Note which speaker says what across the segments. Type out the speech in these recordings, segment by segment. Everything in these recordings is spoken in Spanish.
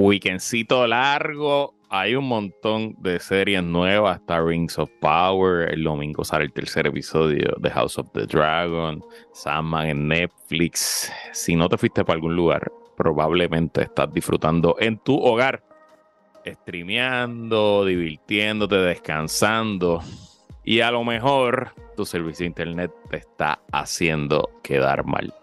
Speaker 1: Weekendcito largo. Hay un montón de series nuevas. Está Rings of Power. El domingo sale el tercer episodio de House of the Dragon. Sandman en Netflix. Si no te fuiste para algún lugar, probablemente estás disfrutando en tu hogar. Streameando, divirtiéndote, descansando. Y a lo mejor tu servicio de internet te está haciendo quedar mal.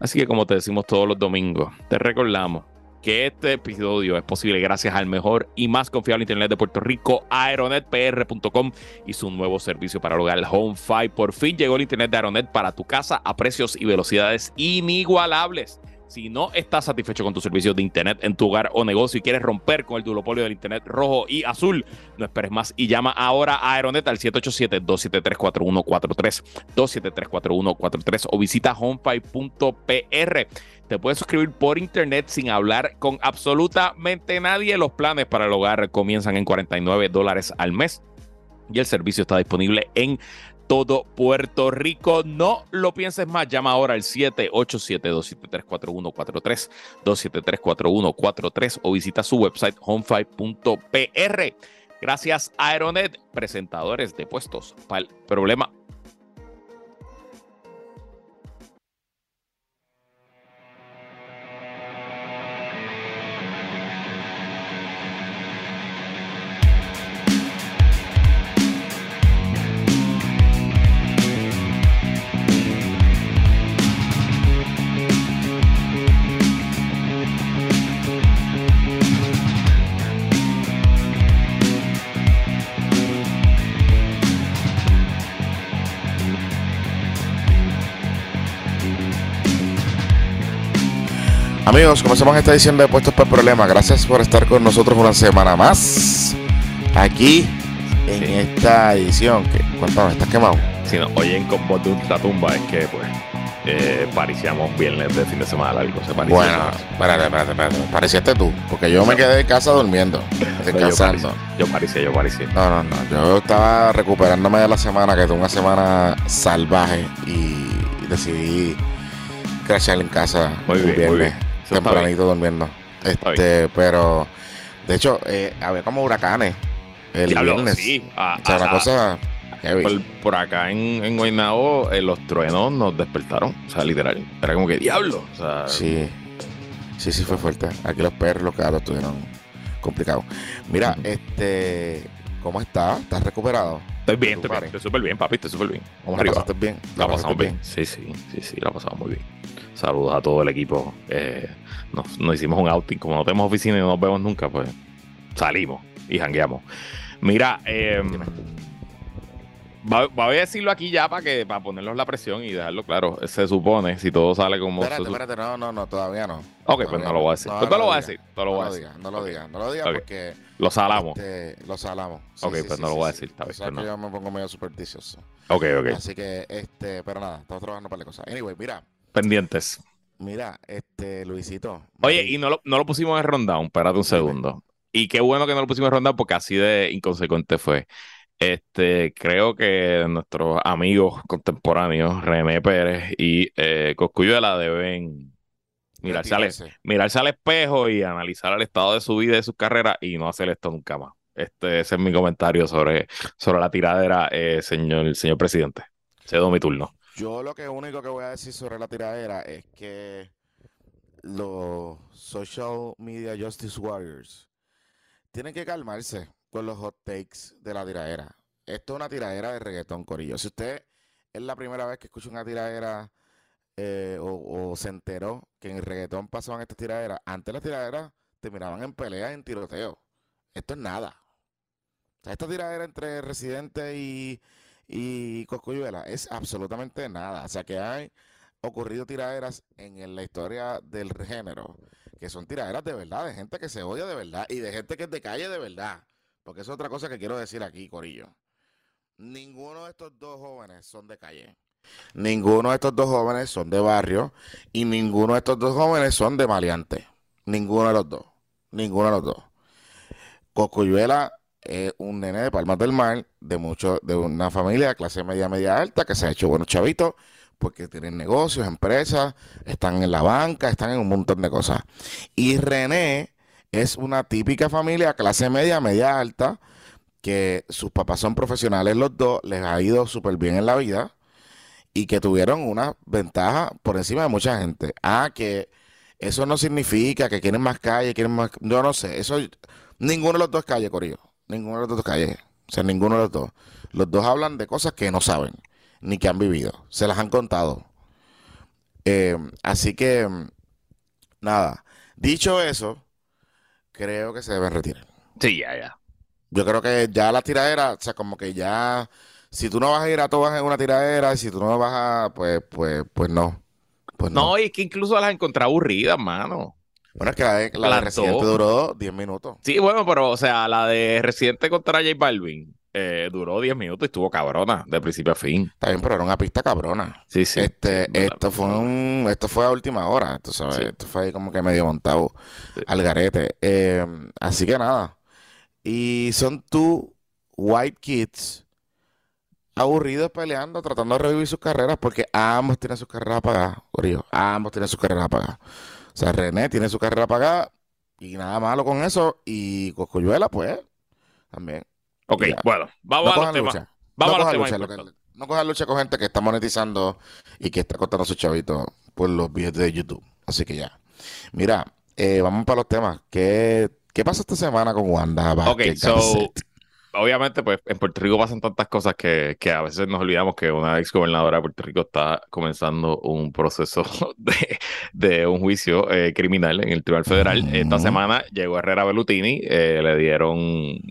Speaker 1: Así que como te decimos todos los domingos, te recordamos que este episodio es posible gracias al mejor y más confiable Internet de Puerto Rico, aeronetpr.com y su nuevo servicio para el hogar, HomeFi. Por fin llegó el Internet de Aeronet para tu casa a precios y velocidades inigualables. Si no estás satisfecho con tu servicio de Internet en tu hogar o negocio y quieres romper con el duopolio del Internet rojo y azul, no esperes más y llama ahora a Aeronet al 787-273-4143, 273-4143 o visita homefy.pr. Te puedes suscribir por internet sin hablar con absolutamente nadie. Los planes para el hogar comienzan en 49 dólares al mes y el servicio está disponible en todo Puerto Rico. No lo pienses más, llama ahora al 787-273-4143, 273-4143 o visita su website homefy.pr. Gracias Aeronet, presentadores de puestos para el problema
Speaker 2: Amigos, comenzamos esta edición de Puestos por Problemas. Gracias por estar con nosotros una semana más. Aquí en esta edición. Que, cuéntame, ¿estás quemado?
Speaker 1: Si nos oyen con voz de la tumba, es que pues eh, pariciamos viernes de fin de semana largo. Se
Speaker 2: bueno, espérate, espérate, espérate. Pareciste tú, porque yo me quedé en casa durmiendo, descansando.
Speaker 1: yo parecía, yo parecía.
Speaker 2: No, no, no. Yo estaba recuperándome de la semana, que tuve una semana salvaje y decidí crashear en casa.
Speaker 1: Muy bien, muy bien
Speaker 2: tempranito durmiendo. Este, pero de hecho, eh, había como huracanes el viernes.
Speaker 1: Sí,
Speaker 2: o sea, una cosa
Speaker 1: por, acá en, en Guaynabo, eh, los truenos nos despertaron. O sea, literal. Era como que diablo. O sea,
Speaker 2: sí. Sí, sí, fue fuerte. Aquí los perros, los gatos estuvieron complicados. Mira, este. ¿Cómo estás? ¿Estás recuperado?
Speaker 1: Estoy bien, estoy súper bien, papi, estoy súper bien.
Speaker 2: Vamos ¿La arriba. bien?
Speaker 1: ¿La, pasamos bien? Sí, sí, sí, sí, la pasamos muy bien. Saludos a todo el equipo. Eh, nos, hicimos un outing. Como no tenemos oficina y no nos vemos nunca, pues salimos y jangueamos. Mira, eh, voy a decirlo aquí ya para que para ponernos la presión y dejarlo claro. Se supone, si todo sale como.
Speaker 2: Espérate, espérate, no, no, no, todavía no.
Speaker 1: Ok, pues no lo voy a decir. No, pues no, lo voy a decir. No
Speaker 2: lo digas, no lo digas, no lo digas porque.
Speaker 1: Lo salamos.
Speaker 2: Este, lo salamos.
Speaker 1: ok, pues no lo voy a decir.
Speaker 2: Tal vez,
Speaker 1: pues
Speaker 2: yo me pongo medio supersticioso.
Speaker 1: Ok, ok.
Speaker 2: Así que, este, pero nada, estamos trabajando para la cosa. Anyway, mira.
Speaker 1: Pendientes.
Speaker 2: Mira, este, Luisito.
Speaker 1: Oye, y no lo, no lo pusimos en rundown, espérate un segundo. Y qué bueno que no lo pusimos en rundown porque así de inconsecuente fue. Este, creo que nuestros amigos contemporáneos, René Pérez y eh, Coscuyuela, deben mirarse al, mirarse al espejo y analizar el estado de su vida y de su carrera y no hacer esto nunca más. Este, ese es mi comentario sobre, sobre la tiradera, eh, señor, señor presidente. Cedo mi turno.
Speaker 2: Yo lo que único que voy a decir sobre la tiradera es que los social media justice warriors tienen que calmarse con los hot takes de la tiradera. Esto es una tiradera de reggaetón, Corillo. Si usted es la primera vez que escucha una tiradera eh, o, se enteró que en el reggaetón pasaban estas tiraderas, antes las tiraderas terminaban en peleas, en tiroteo. Esto es nada. Esta tiradera entre Residente y, y Coscuyuela es absolutamente nada. O sea que hay ocurrido tiraderas en la historia del género, que son tiraderas de verdad, de gente que se odia de verdad y de gente que es de calle de verdad. Porque es otra cosa que quiero decir aquí, Corillo. Ninguno de estos dos jóvenes son de calle. Ninguno de estos dos jóvenes son de barrio. Y ninguno de estos dos jóvenes son de maleante. Ninguno de los dos. Ninguno de los dos. Coscuyuela es un nene de Palmas del Mar, de mucho, de una familia de clase media, media alta, que se ha hecho buenos chavitos, porque tienen negocios, empresas, están en la banca, están en un montón de cosas. Y René es una típica familia clase media, media alta, que sus papás son profesionales los dos, les ha ido súper bien en la vida y que tuvieron una ventaja por encima de mucha gente. Ah, que eso no significa que quieren más calle, quieren más... Yo no sé, eso... Ninguno de los dos calle, Corillo. Ninguno de los dos calle. O sea, ninguno de los dos. Los dos hablan de cosas que no saben, ni que han vivido. Se las han contado. Eh, así que, nada. Dicho eso, creo que se deben retirar.
Speaker 1: Sí, ya, ya.
Speaker 2: Yo creo que ya la tiradera, o sea, como que ya, si tú no vas a ir a todas en una tiradera, y si tú no vas a, pues, pues, pues no. Pues no.
Speaker 1: No, y es que incluso las encontré aburridas, mano.
Speaker 2: Bueno, es que la de, la de
Speaker 1: Las
Speaker 2: Residente duró 10 minutos.
Speaker 1: Sí, bueno, pero, o sea, la de Residente contra J Balvin eh, duró 10 minutos y estuvo cabrona, de principio a fin.
Speaker 2: Está bien, pero era una pista cabrona.
Speaker 1: Sí, sí.
Speaker 2: este, esto fue un, esto fue a última hora, tú sabes,
Speaker 1: Sí.
Speaker 2: esto fue ahí como que medio montado
Speaker 1: Sí.
Speaker 2: al garete. Eh, así que nada. Y son tú, white kids, aburridos peleando, tratando de revivir sus carreras, porque ambos tienen sus carreras apagadas, Corillo. Ambos tienen sus carreras apagadas. O sea, René tiene su carrera apagada y nada malo con eso. Y Coscuyuela, pues, también.
Speaker 1: Ok,
Speaker 2: Ya.
Speaker 1: bueno, vamos
Speaker 2: No
Speaker 1: a los temas.
Speaker 2: lucha.
Speaker 1: Vamos
Speaker 2: no
Speaker 1: a los temas
Speaker 2: lucha, no cojan lucha con gente que está monetizando y que está cortando sus chavitos por los videos de YouTube. Así que ya. Mira, eh, vamos para los temas. ¿Qué, qué pasa esta semana con Wanda?
Speaker 1: Ok, so? Obviamente, pues en Puerto Rico pasan tantas cosas que, que a veces nos olvidamos que una ex gobernadora de Puerto Rico está comenzando un proceso de, de un juicio eh, criminal en el Tribunal Federal. Esta
Speaker 2: Ujú.
Speaker 1: semana llegó Herrera Bellutini, eh, le dieron,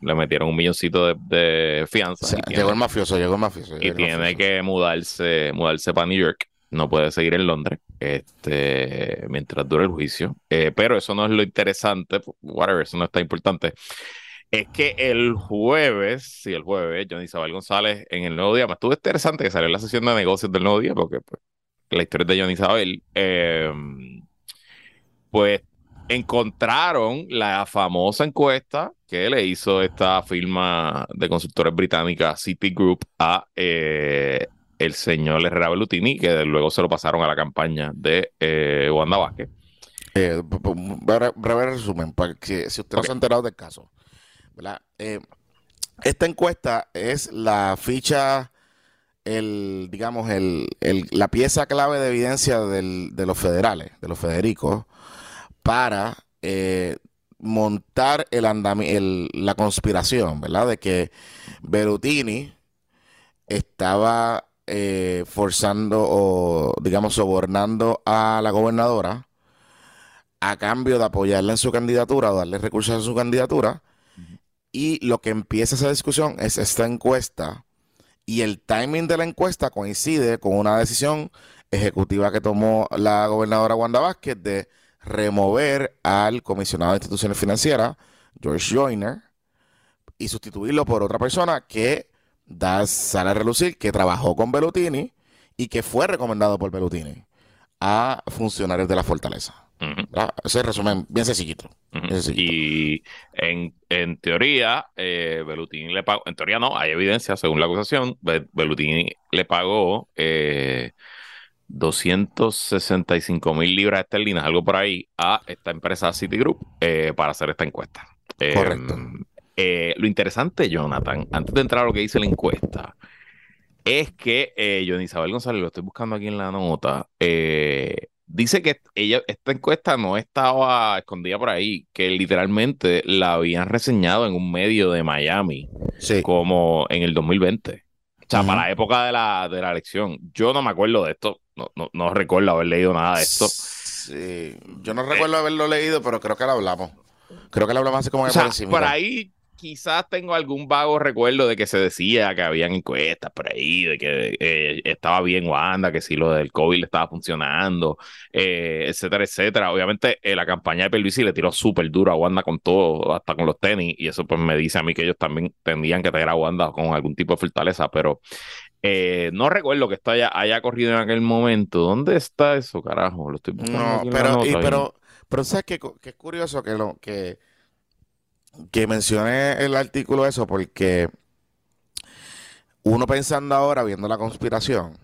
Speaker 1: le metieron un milloncito de, de
Speaker 2: O
Speaker 1: fianza
Speaker 2: sea,
Speaker 1: y tiene,
Speaker 2: llegó el mafioso, llegó el mafioso. llegó
Speaker 1: y
Speaker 2: el
Speaker 1: tiene
Speaker 2: mafioso.
Speaker 1: que mudarse, mudarse para New York. No puede seguir en Londres este, mientras dure el juicio. Eh, pero eso no es lo interesante, whatever, eso no está importante. Es que el jueves, sí, el jueves, Johnny Isabel González en el Nuevo Día, me estuvo interesante que salió en la sesión de negocios del Nuevo Día, porque pues, la historia es de Johnny Isabel. eh, pues encontraron la famosa encuesta que le hizo esta firma de consultores británica Citigroup a eh, el señor Herrera Bellutini, que luego se lo pasaron a la campaña de eh, Wanda Vázquez.
Speaker 2: Eh, breve, resumen, para que si usted no se ha enterado del caso. Eh, esta encuesta es la ficha, el, digamos, el, la pieza clave de evidencia de los federales, de los federicos, para eh, montar el el- la conspiración, ¿verdad? De que Berutini estaba eh, forzando o, digamos, sobornando a la gobernadora a cambio de apoyarla en su candidatura o darle recursos a su candidatura. Y lo que empieza esa discusión es esta encuesta. Y el timing de la encuesta coincide con una decisión ejecutiva que tomó la gobernadora Wanda Vázquez de remover al comisionado de instituciones financieras, George Joyner, y sustituirlo por otra persona que da, sale a relucir que trabajó con Bellutini y que fue recomendado por Bellutini a funcionarios de la fortaleza. Ese resumen bien sencillito. Bien sencillito.
Speaker 1: Y en, en teoría, eh, Bellutini le pagó, en teoría no, hay evidencia según la acusación, Be- Bellutini le pagó eh, 265 mil libras esterlinas, algo por ahí, a esta empresa Citigroup eh, para hacer esta encuesta.
Speaker 2: Correcto.
Speaker 1: eh, lo interesante, Jonathan, antes de entrar a lo que dice la encuesta, es que eh, Johnny Isabel González, lo estoy buscando aquí en la nota, eh, dice que ella, esta encuesta no estaba escondida por ahí, que literalmente la habían reseñado en un medio de Miami,
Speaker 2: Sí.
Speaker 1: como en el 2020. O sea, para la época de la, de la elección. Yo no me acuerdo de esto, no, no, no recuerdo haber leído nada de esto.
Speaker 2: Sí. Yo no recuerdo haberlo leído, pero creo que lo hablamos. Creo que lo hablamos así como
Speaker 1: O sea,
Speaker 2: por encima.
Speaker 1: por ahí quizás tengo algún vago recuerdo de que se decía que habían encuestas por ahí, de que eh, estaba bien Wanda, que si lo del COVID le estaba funcionando, eh, etcétera, etcétera. Obviamente eh, la campaña de Pelvisi le tiró súper duro a Wanda con todo, hasta con los tenis, y eso pues me dice a mí que ellos también tendrían que tener a Wanda con algún tipo de fortaleza, pero eh, no recuerdo que esto haya, haya corrido en aquel momento. ¿Dónde está eso, carajo? Lo estoy buscando
Speaker 2: No, pero, y- pero, pero sabes que, que es curioso que lo que, que mencioné el artículo eso, porque uno pensando ahora, viendo la conspiración,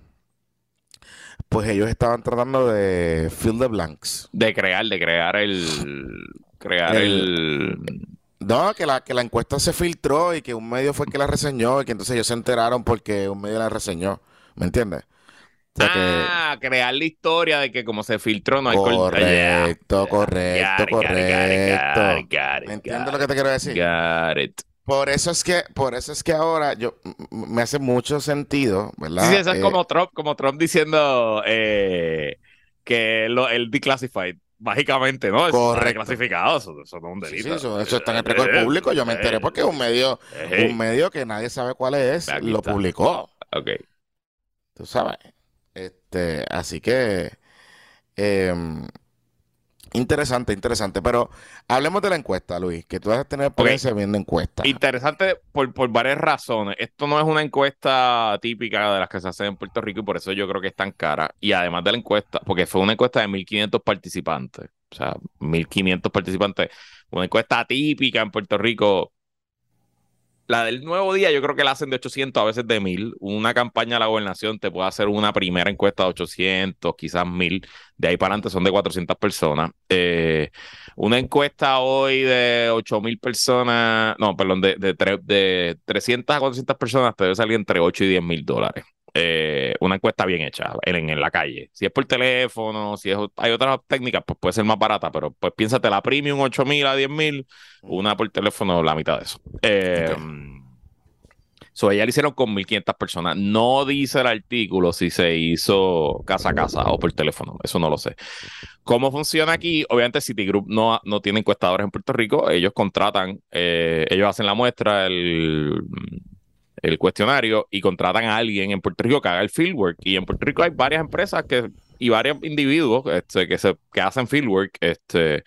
Speaker 2: pues ellos estaban tratando de fill the blanks.
Speaker 1: de crear, de crear el crear el...
Speaker 2: No, que la, que la encuesta se filtró y que un medio fue el que la reseñó y que entonces ellos se enteraron porque un medio la reseñó. ¿Me entiendes?
Speaker 1: Ah, crear la historia de que como se filtró no hay
Speaker 2: Correcto, correcto, correcto. ¿Me entiendes lo que te quiero decir?
Speaker 1: Got it.
Speaker 2: Por eso es que, por eso es que ahora yo me hace mucho sentido, ¿verdad?
Speaker 1: Sí, eso es eh, como Trump, como Trump diciendo eh, que lo, el declassified mágicamente, ¿no?
Speaker 2: Correcto.
Speaker 1: clasificado, eso, no es un delito.
Speaker 2: Sí, eso, está en el récord público. Yo me enteré porque un medio, un medio que nadie sabe cuál es, lo publicó.
Speaker 1: Ok.
Speaker 2: Tú sabes. Este, así que eh, Interesante, interesante. Pero hablemos de la encuesta, Luis, que tú vas a tener experiencia viendo encuestas.
Speaker 1: Interesante por, por, varias razones. Esto no es una encuesta típica de las que se hacen en Puerto Rico y por eso yo creo que es tan cara. Y además de la encuesta, porque fue una encuesta de 1.500 participantes. O sea, 1.500 participantes. Una encuesta típica en Puerto Rico la del nuevo día yo creo que la hacen de 800, a veces de 1000. Una campaña de la gobernación te puede hacer una primera encuesta de 800, quizás 1000. De ahí para adelante son de 400 personas. Eh, una encuesta hoy de 8000 personas, no, perdón, de, de, de 300 a 400 personas te debe salir entre 8 y 10 mil dólares. Eh, una encuesta bien hecha en, en, la calle. Si es por teléfono, si es, hay otras técnicas, pues puede ser más barata, pero pues piénsate la premium 8000 a 10000, una por teléfono la mitad de eso. Eh, So, ella lo hicieron con 1.500 personas. No dice el artículo si se hizo casa a casa o por teléfono. Eso no lo sé. ¿Cómo funciona aquí? Obviamente Citigroup no, no tiene encuestadores en Puerto Rico. Ellos contratan, eh, ellos hacen la muestra, el, el cuestionario y contratan a alguien en Puerto Rico que haga el fieldwork. Y en Puerto Rico hay varias empresas que, y varios individuos este, que, se, que hacen fieldwork. Este,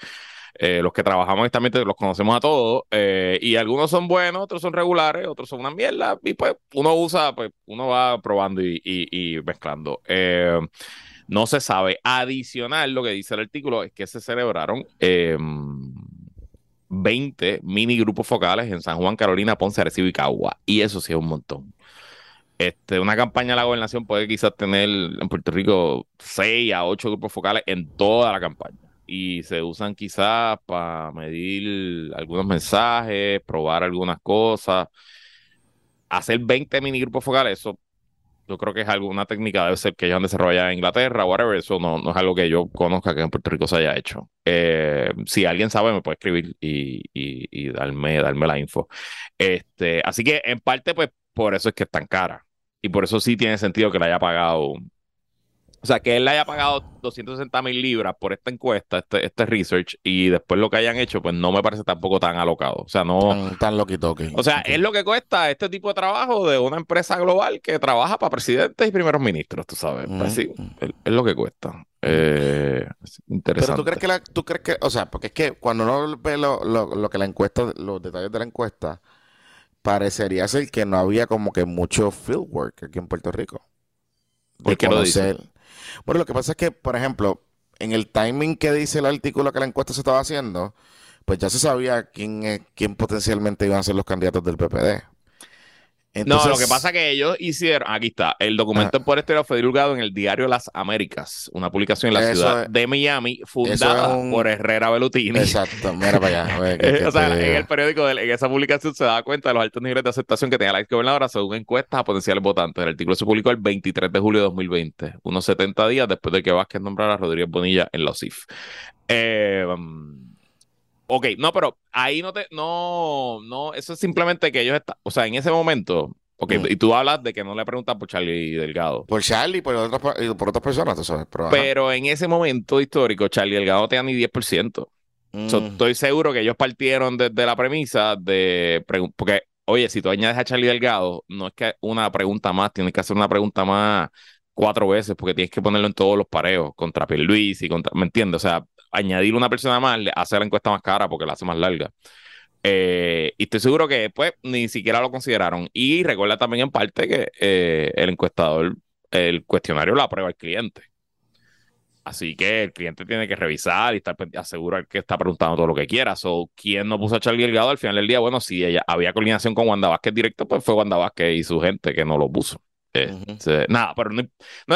Speaker 1: eh, los que trabajamos honestamente los conocemos a todos eh, y algunos son buenos, otros son regulares, otros son una mierda y pues uno usa, pues uno va probando y, mezclando. Eh, no se sabe. Adicional, lo que dice el artículo es que se celebraron 20 mini grupos focales en San Juan, Carolina, Ponce, Arecibo y Cagua. Y eso sí es un montón. Este, una campaña de la gobernación puede quizás tener en Puerto Rico 6 a 8 grupos focales en toda la campaña y se usan quizás para medir algunos mensajes, probar algunas cosas. Hacer 20 mini grupos focales, eso yo creo que es alguna técnica, debe ser que ellos han desarrollado en Inglaterra, whatever, eso no, no es algo que yo conozca que en Puerto Rico se haya hecho. Eh, si alguien sabe, me puede escribir y, y, darme, darme la info. Este, así que en parte, pues por eso es que es tan cara. Y por eso sí tiene sentido que la haya pagado o sea, que él le haya pagado 260 mil libras por esta encuesta, este, este research, y después lo que hayan hecho, pues no me parece tampoco tan alocado. O sea, no.
Speaker 2: Tan, tan loquito,
Speaker 1: O sea, es lo que cuesta este tipo de trabajo de una empresa global que trabaja para presidentes y primeros ministros, tú sabes. Pues sí, es, lo que cuesta. Eh, interesante.
Speaker 2: Pero tú crees que la, tú crees que, o sea, porque es que cuando uno ve lo, lo, lo que la encuesta, los detalles de la encuesta, parecería ser que no había como que mucho fieldwork aquí en Puerto Rico.
Speaker 1: ¿Por qué lo dice?
Speaker 2: Bueno, lo que pasa es que, por ejemplo, en el timing que dice el artículo que la encuesta se estaba haciendo, pues ya se sabía quién, quién potencialmente iban a ser los candidatos del PPD
Speaker 1: no, lo que pasa es que ellos hicieron, aquí está, el documento ah. por este fue divulgado en el diario Las Américas, una publicación en la ciudad de Miami, fundada por Herrera Belutini.
Speaker 2: Exacto, mira para allá.
Speaker 1: o sea, en el periódico, de, en esa publicación se da cuenta de los altos niveles de aceptación que tenía la ex gobernadora según encuestas a potenciales votantes. El artículo se publicó el 23 de julio de 2020, unos 70 días después de que Vázquez nombrara a Rodríguez Bonilla en la OSIF. Eh, Ok, no, pero ahí no te, no, no, eso es simplemente que ellos están, o sea, en ese momento, ok, mm. y tú hablas de que no le preguntan por Charlie Delgado.
Speaker 2: Por Charlie y por otras, por otras personas, tú sabes.
Speaker 1: Pero, en ese momento histórico, Charlie Delgado tenía ni 10%. Mm. estoy seguro que ellos partieron desde la premisa de, porque, oye, si tú añades a Charlie Delgado, no es que una pregunta más, tienes que hacer una pregunta más cuatro veces porque tienes que ponerlo en todos los pareos contra Luis y contra, ¿me entiendes? O sea, añadir una persona más le hace la encuesta más cara porque la hace más larga. Eh, y estoy seguro que después ni siquiera lo consideraron. Y recuerda también en parte que eh, el encuestador, el cuestionario lo aprueba el cliente. Así que el cliente tiene que revisar y estar asegurar que está preguntando todo lo que quiera. O ¿quién no puso a Charlie Delgado al final del día? Bueno, si ella había coordinación con Wanda Vázquez directo, pues fue Wanda Vázquez y su gente que no lo puso. Este, nada, pero no,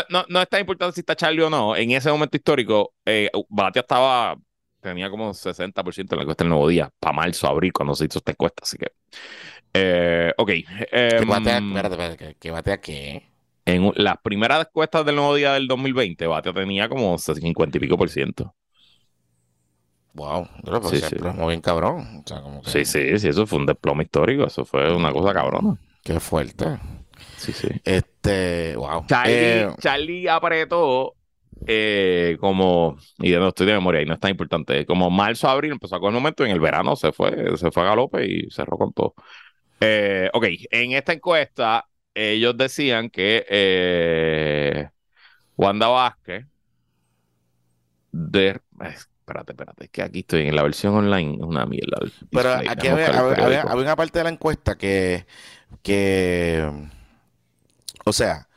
Speaker 1: no, no, es tan importante si está Charlie o no. En ese momento histórico, eh, Batia estaba tenía como 60% en la encuesta del nuevo día, para marzo, abril, cuando se hizo esta encuesta, así que. Eh, ok.
Speaker 2: ¿Qué
Speaker 1: em,
Speaker 2: batea, espérate, espérate, ¿qué- ¿qué batea qué?
Speaker 1: en las primeras encuestas del nuevo día del 2020, Batia tenía como 50 y pico por ciento.
Speaker 2: Wow, pero pues
Speaker 1: Sí,
Speaker 2: se
Speaker 1: sí.
Speaker 2: bien cabrón. O sea, como que,
Speaker 1: Sí, sí, sí, eso fue un desplome histórico, eso fue una cosa cabrona.
Speaker 2: Qué fuerte.
Speaker 1: Sí, sí.
Speaker 2: Este, wow.
Speaker 1: Charlie,
Speaker 2: Eh,
Speaker 1: Charlie apretó eh, como, y de no estoy de memoria y no es tan importante, como marzo, abril empezó a coger momento y en el verano se fue, se fue a galope y cerró con todo. Eh, ok, en esta encuesta ellos decían que eh, Wanda Vázquez de... Espérate, espérate, es que aquí estoy en la versión online, es una mierda.
Speaker 2: pero aquí había, había- había una parte de la encuesta que, que, o sea,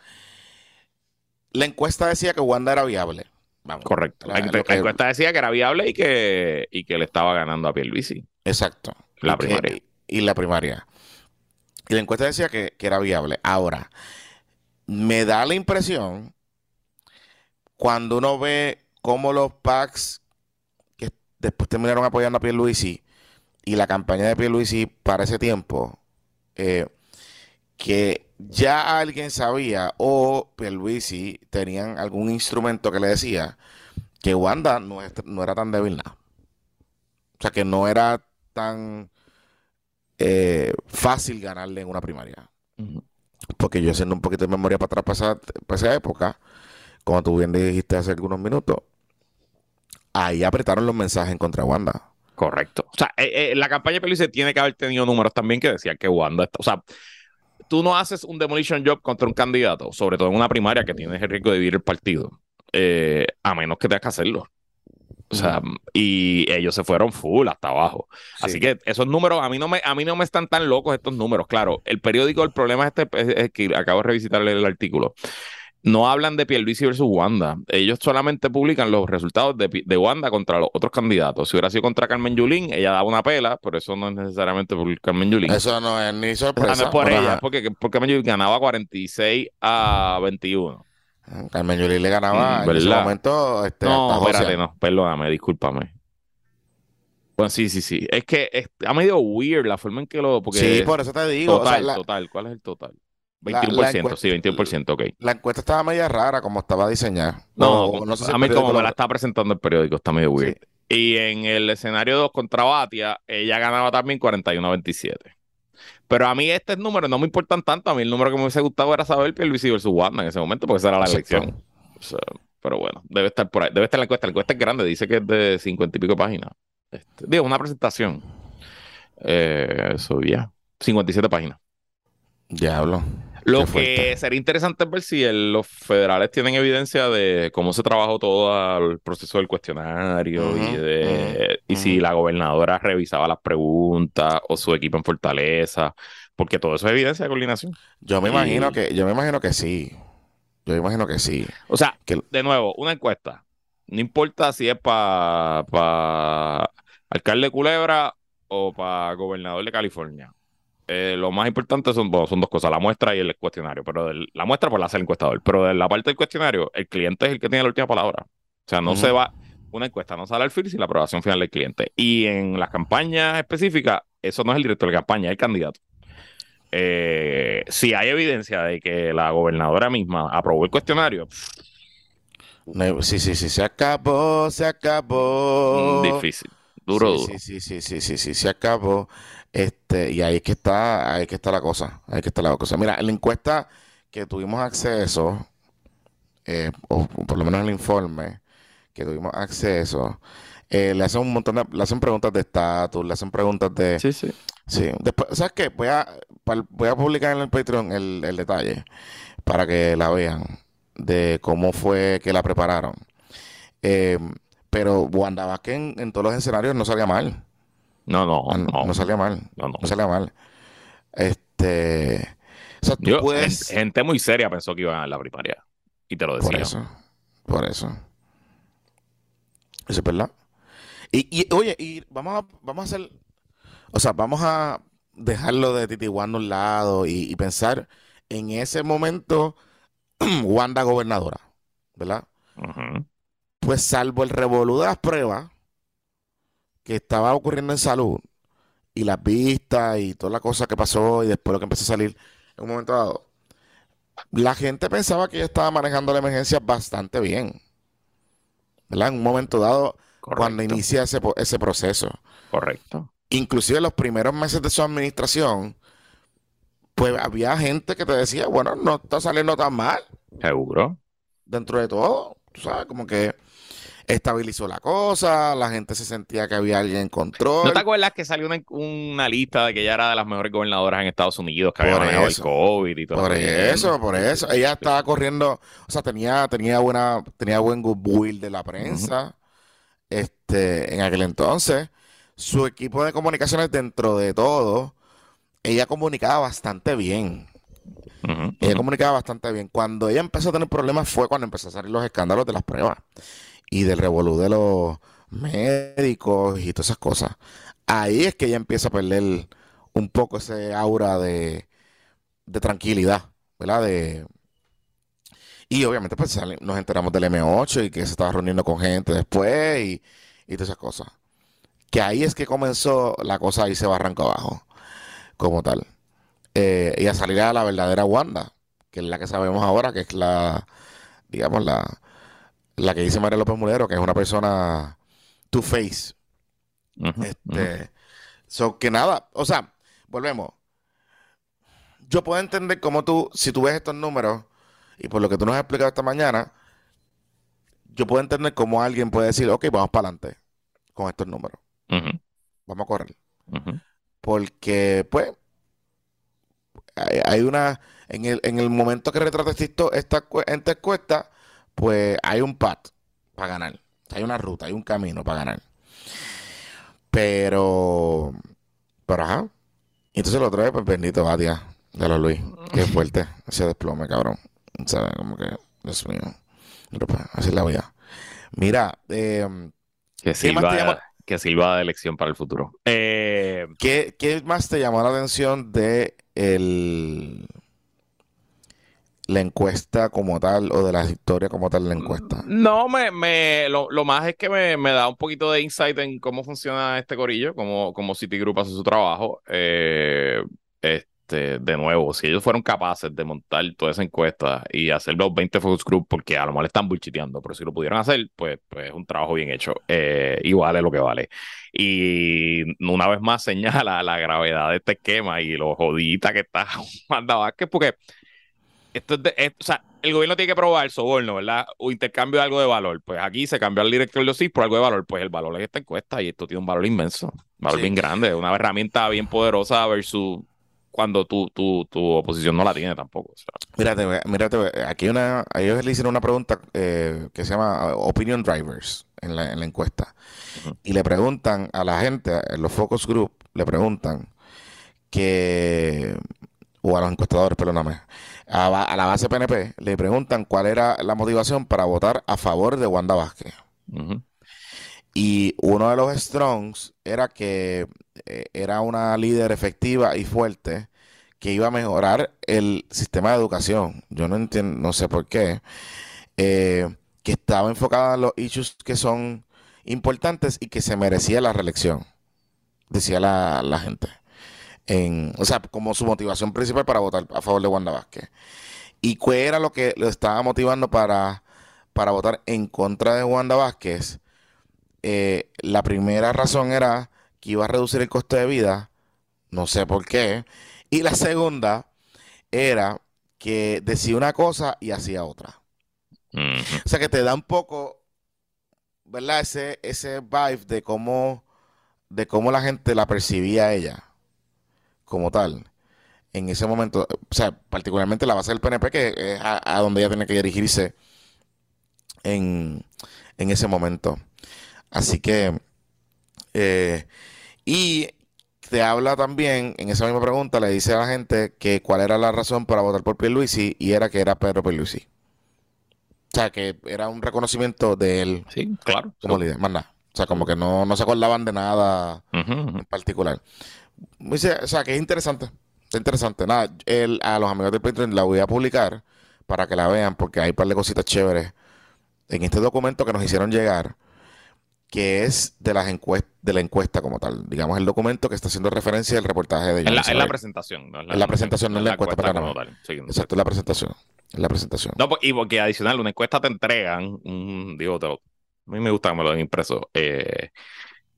Speaker 2: la encuesta decía que Wanda era viable. Vamos.
Speaker 1: Correcto. La, encuesta decía que era viable y que, y que le estaba ganando a Pierluisi.
Speaker 2: Exacto.
Speaker 1: La
Speaker 2: Y que-
Speaker 1: primaria.
Speaker 2: y la primaria. Y la encuesta decía que, que era viable. Ahora, me da la impresión, cuando uno ve cómo los PACs que después terminaron apoyando a Pierluisi y la campaña de Pierluisi para ese tiempo, eh, que ya alguien sabía o Pierluisi tenían algún instrumento que le decía que Wanda no, era tan débil nada. O sea, que no era tan eh, fácil ganarle en una primaria. Porque yo haciendo un poquito de memoria para atrás, para esa, para esa época, como tú bien dijiste hace algunos minutos, ahí apretaron los mensajes en contra de Wanda.
Speaker 1: Correcto. O sea, eh, eh, la campaña de Pierluisi tiene que haber tenido números también que decían que Wanda está. O sea, tú no haces un demolition job contra un candidato, sobre todo en una primaria que tienes el riesgo de dividir el partido, eh, a menos que tengas que hacerlo. O sea, y ellos se fueron full hasta abajo. Así
Speaker 2: Sí.
Speaker 1: que esos números, a mí no me, a mí no me están tan locos estos números. Claro, el periódico, el problema es, este, es, es que acabo de revisitar el, el artículo. No hablan de Pierluisi versus Wanda. Ellos solamente publican los resultados de, Wanda contra los otros candidatos. Si hubiera sido contra Carmen Yulín, ella daba una pela, pero eso no es necesariamente por Carmen Yulín.
Speaker 2: Eso no es ni sorpresa.
Speaker 1: no es por ella, es porque, porque Carmen Yulín ganaba 46 a 21.
Speaker 2: Carmen Yulín le ganaba
Speaker 1: Mm,
Speaker 2: en ese momento este,
Speaker 1: No, espérate, no, perdóname, discúlpame. Bueno, sí, sí, sí. Es que está medio weird la forma en que lo. Porque
Speaker 2: Sí, por eso te digo. o sea,
Speaker 1: total,
Speaker 2: la,
Speaker 1: total. ¿Cuál es el total?
Speaker 2: La-
Speaker 1: 21%,
Speaker 2: la encuesta-
Speaker 1: sí, 21%, ok.
Speaker 2: la encuesta estaba media rara como estaba diseñada.
Speaker 1: No,
Speaker 2: O-
Speaker 1: como-
Speaker 2: sé si
Speaker 1: a mí como me la está presentando el periódico, está medio weird.
Speaker 2: Sí.
Speaker 1: Y en el escenario 2 contra Batia, ella ganaba también 41 a 27. Pero a mí estos números no me importan tanto. A mí el número que me hubiese gustado era saber Pierluisi versus Wanda en ese momento, porque esa era la elección. O sea, pero bueno, debe estar por ahí. Debe estar la encuesta. La encuesta es grande, dice que es de 50 y pico páginas. Este, digo, una presentación. Eh, eso ya. 57 páginas.
Speaker 2: Diablo.
Speaker 1: Lo que sería interesante es ver si el- los federales tienen evidencia de cómo se trabajó todo el proceso del cuestionario y, de, y si la gobernadora revisaba las preguntas o su equipo en Fortaleza, porque todo eso es evidencia de coordinación.
Speaker 2: Yo me
Speaker 1: Y-
Speaker 2: imagino que, yo me imagino que sí. Yo me imagino que sí.
Speaker 1: O sea,
Speaker 2: Que-
Speaker 1: de nuevo, una encuesta. No importa si es para alcalde de Culebra o para gobernador de California. Eh, lo más importante son, bueno, son dos cosas, la muestra y el cuestionario. Pero del- la muestra pues la hace el encuestador. Pero de la parte del cuestionario, el cliente es el que tiene la última palabra. O sea, no se va, una encuesta no sale al fin sin la aprobación final del cliente. Y en las campañas específicas, eso no es el director de campaña, es el candidato. Eh, si hay evidencia de que la gobernadora misma aprobó el cuestionario,
Speaker 2: sí, sí, sí, se acabó, se acabó.
Speaker 1: Mm, Difícil, duro,
Speaker 2: sí,
Speaker 1: duro.
Speaker 2: Sí, sí, sí, sí, sí, sí, se acabó. Este, y ahí es que está, ahí es que está la cosa, ahí es que está la cosa. Mira, en la encuesta que tuvimos acceso, eh, o por lo menos el informe que tuvimos acceso, eh, le hacen un montón de, le hacen preguntas de estatus, le hacen preguntas de,
Speaker 1: Sí, sí.
Speaker 2: sí. Después, ¿sabes qué? Voy a, voy a publicar en el Patreon el, el detalle para que la vean de cómo fue que la prepararon. Eh, pero Wanda Vázquez en, en todos los escenarios no salía mal.
Speaker 1: No, no,
Speaker 2: Ah, no,
Speaker 1: no.
Speaker 2: no salía mal.
Speaker 1: No, no.
Speaker 2: No salía mal. Este. O sea, tú
Speaker 1: Yo,
Speaker 2: puedes.
Speaker 1: gen- gente muy seria pensó que iban a la primaria. Y te lo
Speaker 2: por
Speaker 1: decía.
Speaker 2: eso. Por eso. Eso es verdad. Y, y, oye, y vamos a, vamos a hacer. O sea, vamos a dejarlo de Titi Wanda a un lado y, y pensar en ese momento, Wanda gobernadora, ¿verdad? Pues salvo el revolú de las pruebas, que estaba ocurriendo en salud y las vistas y toda la cosa que pasó y después lo que empezó a salir en un momento dado, la gente pensaba que ella estaba manejando la emergencia bastante bien. ¿Verdad? En un momento dado, cuando inicia ese, ese proceso.
Speaker 1: Correcto.
Speaker 2: Inclusive los primeros meses de su administración, pues había gente que te decía, bueno, no está saliendo tan mal.
Speaker 1: Seguro.
Speaker 2: Dentro de todo, tú sabes, como que estabilizó la cosa, la gente se sentía que había alguien en control.
Speaker 1: ¿No te acuerdas que salió una, lista de que ella era de las mejores gobernadoras en Estados Unidos, que había manejado el COVID y todo
Speaker 2: Por eso, por eso. Ella estaba corriendo, o sea, tenía, tenía buena, tenía buen goodwill de la prensa. Este, en aquel entonces, su equipo de comunicaciones dentro de todo, ella comunicaba bastante bien. ella comunicaba bastante bien. Cuando ella empezó a tener problemas fue cuando empezó a salir los escándalos de las pruebas y del revolú de los médicos y todas esas cosas. Ahí es que ella empieza a perder un poco ese aura de, tranquilidad, ¿verdad? De, y obviamente pues nos enteramos del M8 y que se estaba reuniendo con gente después y, y todas esas cosas. Que ahí es que comenzó la cosa y se barranca abajo, como tal. Eh, y a salir a la verdadera Wanda, que es la que sabemos ahora, que es la, digamos, la, la que dice María López Mulero, que es una persona two face. este, que nada, o sea, volvemos. Yo puedo entender cómo tú, si tú ves estos números, y por lo que tú nos has explicado esta mañana, yo puedo entender cómo alguien puede decir, ok, vamos para adelante con estos números. Vamos a correr. Porque, pues, hay, una, en el, en el momento que retrata esta, esta encuesta, pues hay un pat para ganar. Hay una ruta, hay un camino para ganar. Pero, pero ajá. Entonces lo trae, pues bendito Batia de los Luis. Qué fuerte ese desplome, cabrón. ¿Sabes? Como que, Dios mío. Pues, así la voy a. Mira, eh,
Speaker 1: que Silva, que Silva de elección para el futuro.
Speaker 2: Eh, ¿qué, ¿Qué más te llamó la atención de el la encuesta como tal o de la historia como tal la encuesta?
Speaker 1: No, me, me lo, más es que me, da un poquito de insight en cómo funciona este corillo, cómo, cómo Citigroup hace su trabajo. Eh, este, de nuevo, si ellos fueron capaces de montar toda esa encuesta y hacer los 20 focus group, porque a lo mejor están bullchiteando, pero si lo pudieron hacer, pues, pues es un trabajo bien hecho eh, y vale lo que vale. Y una vez más señala la gravedad de este esquema y lo jodita que está Wanda Vázquez, porque esto es o sea, el gobierno tiene que probar soborno, ¿verdad? O intercambio de algo de valor. Pues aquí se cambió al director de los por algo de valor. Pues el valor es esta encuesta y esto tiene un valor inmenso, un valor bien grande, una herramienta bien poderosa versus cuando tu, tu, tu oposición no la tiene tampoco.
Speaker 2: Mírate, mírate, aquí una, a ellos le hicieron una pregunta eh, que se llama uh, Opinion Drivers en la, en la encuesta. Y le preguntan a la gente, en los focus group, le preguntan que, o a los encuestadores, perdóname, a, la base PNP, le preguntan cuál era la motivación para votar a favor de Wanda Vázquez. Y uno de los strongs era que eh, era una líder efectiva y fuerte que iba a mejorar el sistema de educación. Yo no entiendo, no sé por qué. Eh, que estaba enfocada en los issues que son importantes y que se merecía la reelección, decía la, la gente en, o sea, como su motivación principal para votar a favor de Wanda Vázquez. ¿Y cuál era lo que lo estaba motivando para, para votar en contra de Wanda Vázquez? Eh, la primera razón era que iba a reducir el coste de vida, no sé por qué. Y la segunda era que decía una cosa y hacía otra. O sea que te da un poco, ¿verdad? Ese, ese vibe de cómo, de cómo la gente la percibía a ella como tal, en ese momento, o sea, particularmente la base del PNP, que es a, donde ella tiene que dirigirse en, ese momento. Así que, eh, y te habla también, en esa misma pregunta, le dice a la gente que cuál era la razón para votar por Pierluisi y era que era Pedro Pierluisi. O sea, que era un reconocimiento de él.
Speaker 1: Sí, claro.
Speaker 2: Como líder, más nada. O sea, como que no, no se acordaban de nada en particular. O sea, que es interesante. Es interesante. Nada, a los amigos de Patreon la voy a publicar para que la vean porque hay un par de cositas chéveres en este documento que nos hicieron llegar. que es de las encuestas de la encuesta como tal, digamos el documento que está haciendo referencia al reportaje de
Speaker 1: Es la, es la presentación. No es
Speaker 2: Es la presentación, no es la encuesta,
Speaker 1: como tal. Sí.
Speaker 2: Exacto, es la presentación. Es la presentación.
Speaker 1: No, po- y porque adicional, una encuesta te entregan, un, digo, te lo- a mí me gusta que me lo den impreso, eh,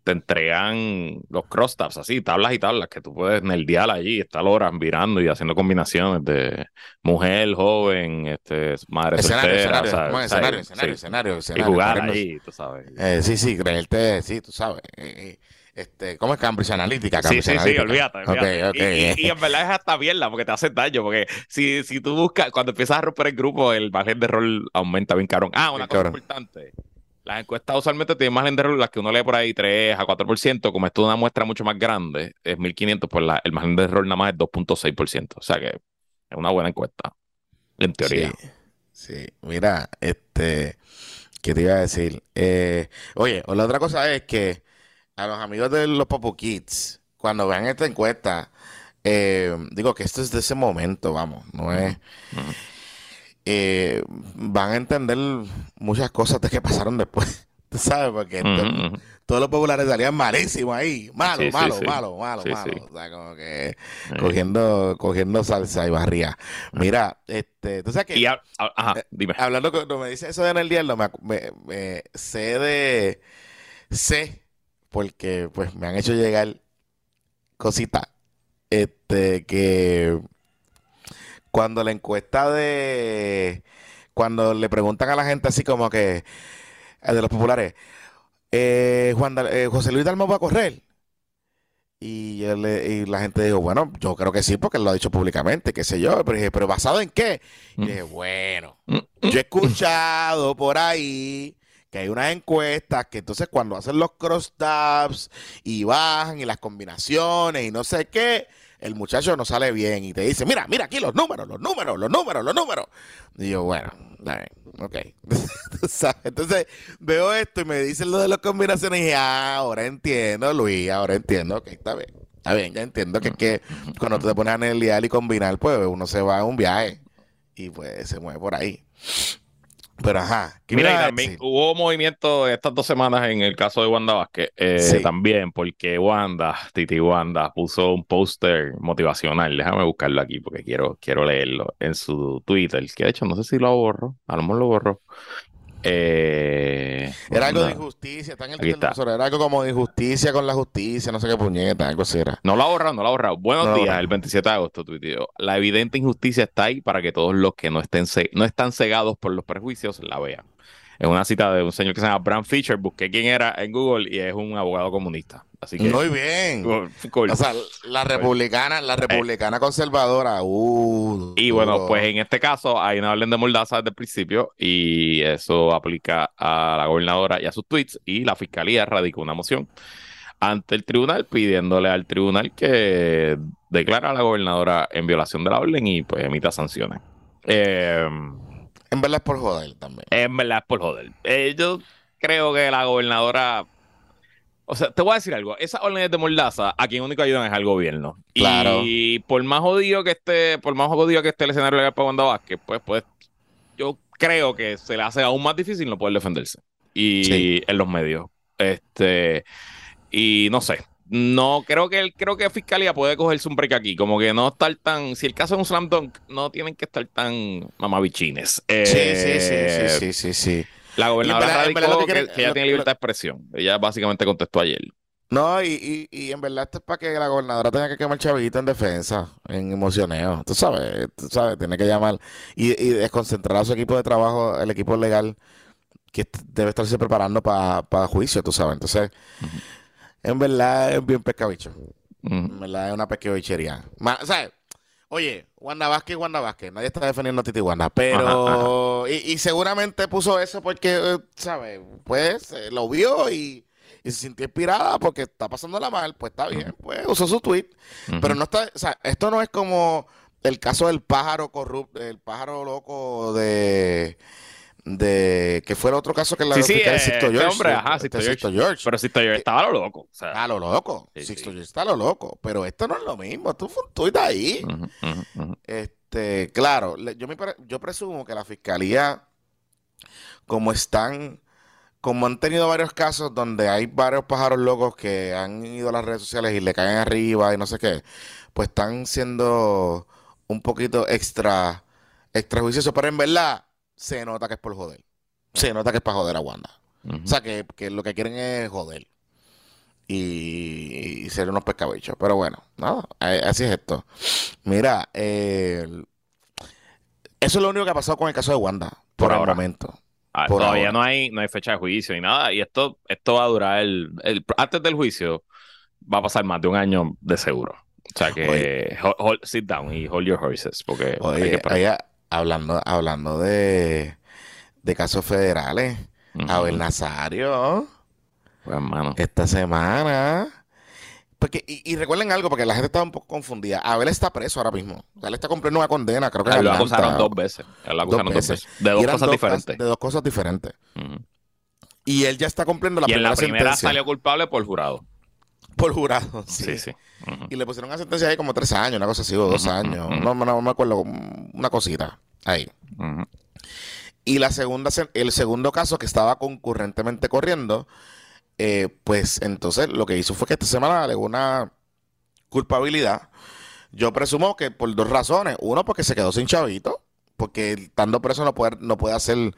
Speaker 1: te entregan los crosstabs, así, tablas y tablas que tú puedes nerdear allí, estar horas mirando y haciendo combinaciones de mujer, joven, este, madre
Speaker 2: escenario,
Speaker 1: soltera,
Speaker 2: escenario,
Speaker 1: ¿sabes?
Speaker 2: como
Speaker 1: O sea,
Speaker 2: escenario,
Speaker 1: sí.
Speaker 2: escenario, escenario,
Speaker 1: y
Speaker 2: escenario,
Speaker 1: jugar ahí, tú sabes.
Speaker 2: Eh, sí, sí, creerte, sí, tú sabes. eh, eh, este, ¿Cómo es Cambridge Analytica?
Speaker 1: Sí,
Speaker 2: Cambridge
Speaker 1: sí, sí,
Speaker 2: Analytica.
Speaker 1: olvídate, olvídate.
Speaker 2: Ok, ok.
Speaker 1: Y, y- y en verdad es hasta mierda porque te hace daño, porque si, si tú buscas, cuando empiezas a romper el grupo, el margen de error aumenta bien cabrón. Ah, una
Speaker 2: Bien
Speaker 1: cosa
Speaker 2: cabrón.
Speaker 1: importante. Las encuestas usualmente tienen de error, las que uno lee por ahí 3 a 4%, como esto es una muestra mucho más grande, es 1500, pues la- el margen de error nada más es 2.6%. O sea que es una buena encuesta, en teoría.
Speaker 2: Sí, sí. Mira, este, ¿qué te iba a decir? Eh, oye, la otra cosa es que a los amigos de los Popo Kids, cuando vean esta encuesta, eh, digo que esto es de ese momento, vamos, no es. Eh, van a entender muchas cosas de que pasaron después. ¿Tú sabes? Porque todos los populares salían malísimos ahí. Malo,
Speaker 1: Sí,
Speaker 2: malo,
Speaker 1: sí.
Speaker 2: malo, malo, malo. O sea, como que
Speaker 1: Eh,
Speaker 2: cogiendo, cogiendo salsa y barría. Mira, este, tú sabes que
Speaker 1: Y ajá, dime.
Speaker 2: hablando cuando me dice eso de en el diablo, me, me- me- sé de sé porque pues me han hecho llegar cositas este que cuando la encuesta de cuando le preguntan a la gente así como que eh, de los populares eh, Juan eh, José Luis Dalmau va a correr y, él le- y la gente dijo, bueno, yo creo que sí, porque él lo ha dicho públicamente, qué sé yo, pero dije, ¿pero basado en qué? Y
Speaker 1: Mm.
Speaker 2: dije, bueno,
Speaker 1: Mm,
Speaker 2: yo he escuchado por ahí que hay unas encuestas que entonces cuando hacen los cross tabs y bajan y las combinaciones y no sé qué, el muchacho no sale bien y te dice, mira, mira aquí los números, los números, los números, los números. Y yo, bueno, bien, ok. Entonces veo esto y me dicen lo de las combinaciones y dije, ah, ahora entiendo, Luis, ahora entiendo, ok, está bien. Está bien, ya entiendo que, que cuando te pones a analizar y combinar, pues uno se va a un viaje y pues se mueve por ahí. Pero ajá, ¿qué me
Speaker 1: Mira, y también hubo movimiento estas dos semanas en el caso de Wanda Vázquez, eh,
Speaker 2: Sí.
Speaker 1: también porque Wanda, Titi Wanda, puso un póster motivacional. Déjame buscarlo aquí porque quiero, quiero leerlo en su Twitter, que de hecho no sé si lo borro, a lo mejor lo borro. Eh,
Speaker 2: Era algo de injusticia, está en el
Speaker 1: está.
Speaker 2: era algo como de injusticia con la justicia, no sé qué puñeta, algo así era.
Speaker 1: No lo ha borrado, no lo ha borrado. Buenos
Speaker 2: No
Speaker 1: días, el 27 de agosto tuiteó. La evidente injusticia está ahí para que todos los que no estén no están cegados por los prejuicios la vean. Es una cita de un señor que se llama Bram Fisher. Busqué quién era en Google y es un abogado comunista. Así que.
Speaker 2: Muy bien.
Speaker 1: cool, cool.
Speaker 2: O sea, la republicana, la republicana conservadora, uh,
Speaker 1: Y bueno, pues en este caso hay una orden de mordaza desde el principio y eso aplica a la gobernadora y a sus tweets y la fiscalía radicó una moción ante el tribunal pidiéndole al tribunal que declara a la gobernadora en violación de la orden y pues emita sanciones. Eh,
Speaker 2: En verdad es por joder también.
Speaker 1: en verdad es por joder. Eh, yo creo que la gobernadora... O sea, te voy a decir algo. Esas órdenes de mordaza a quien único ayudan es al gobierno.
Speaker 2: Claro.
Speaker 1: Y por más jodido que esté, por más jodido que esté el escenario legal para Wanda Vázquez, pues, pues yo creo que se le hace aún más difícil no poder defenderse. Y
Speaker 2: Sí.
Speaker 1: en los medios. Este, y no sé. No, creo que creo que Fiscalía puede cogerse un break aquí. Como que no estar tan. Si el caso es un slam dunk, no tienen que estar tan mamabichines.
Speaker 2: Sí, sí,
Speaker 1: Eh,
Speaker 2: sí, sí, sí, sí, sí.
Speaker 1: La gobernadora
Speaker 2: verdad-
Speaker 1: radicó
Speaker 2: que
Speaker 1: ella tiene libertad de expresión. Ella básicamente contestó ayer.
Speaker 2: No, y, y, y en verdad esto es para que la gobernadora tenga que quemar chavito en defensa, en emocioneo. Tú sabes, tú sabes, tiene que llamar y, y desconcentrar a su equipo de trabajo, el equipo legal, que debe estarse preparando para juicio, tú sabes. Entonces, en verdad es bien pescabicho.
Speaker 1: Ujú.
Speaker 2: En verdad es una pescabichería. Ma- ¿Sabes? Oye, Wanda Vázquez, Wanda Vázquez. Nadie está defendiendo a Titi Wanda, pero... Y, y seguramente puso eso porque, eh, ¿sabes? Pues eh, lo vio y, y se sintió inspirada porque está pasándola mal. Pues está bien, pues usó su tweet. Pero no está... O sea, esto no es como el caso del pájaro corrupto, el pájaro loco de... de que fue el otro caso que la
Speaker 1: Sí, sí, eh,
Speaker 2: Sixto
Speaker 1: este
Speaker 2: George.
Speaker 1: hombre, ajá,
Speaker 2: este
Speaker 1: Sixto
Speaker 2: Sixto George.
Speaker 1: Pero si estoy yo estaba a lo loco. O sea,
Speaker 2: a lo loco.
Speaker 1: Sí,
Speaker 2: Sixto. George está a lo loco. Pero esto no es lo mismo. Un tuit ahí.
Speaker 1: ujú, ujú.
Speaker 2: Este, claro, yo, me, yo presumo que la fiscalía, como están como han tenido varios casos donde hay varios pájaros locos que han ido a las redes sociales y le caen arriba y no sé qué, pues están siendo un poquito extra, extra juiciosos, pero en verdad se nota que es por joder. Se nota que es para joder a Wanda. O sea, que, lo que quieren es joder. Y, ser unos pescabichos. Pero bueno, nada, así es esto. Mira, eso es lo único que ha pasado con el caso de Wanda, por, el momento.
Speaker 1: Ah, todavía no hay, no hay fecha de juicio ni nada. Y esto, esto va a durar el, antes del juicio, va a pasar más de un año de seguro. O sea que sit down y hold your horses. Porque
Speaker 2: oye, hablando, hablando de, de casos federales, Abel Nazario.
Speaker 1: Pues, hermano.
Speaker 2: Esta semana. Porque, y, recuerden algo, porque la gente estaba un poco confundida. Abel está preso ahora mismo. él está cumpliendo una condena, creo que
Speaker 1: ah, lo acusaron dos veces. Lo acusaron dos veces. De dos cosas diferentes.
Speaker 2: De dos cosas diferentes. Y él ya está cumpliendo la
Speaker 1: y
Speaker 2: primera
Speaker 1: en la primera salió culpable por jurado.
Speaker 2: Por jurado, sí. sí, Y le pusieron una sentencia ahí como tres años, una cosa así, o dos años. No, no, me acuerdo, una cosita ahí. Y la segunda, el segundo caso que estaba concurrentemente corriendo eh, pues entonces lo que hizo fue que esta semana alegó una culpabilidad. Yo presumo que por dos razones. Uno, porque se quedó sin chavito, porque estando preso no puede, no puede hacer,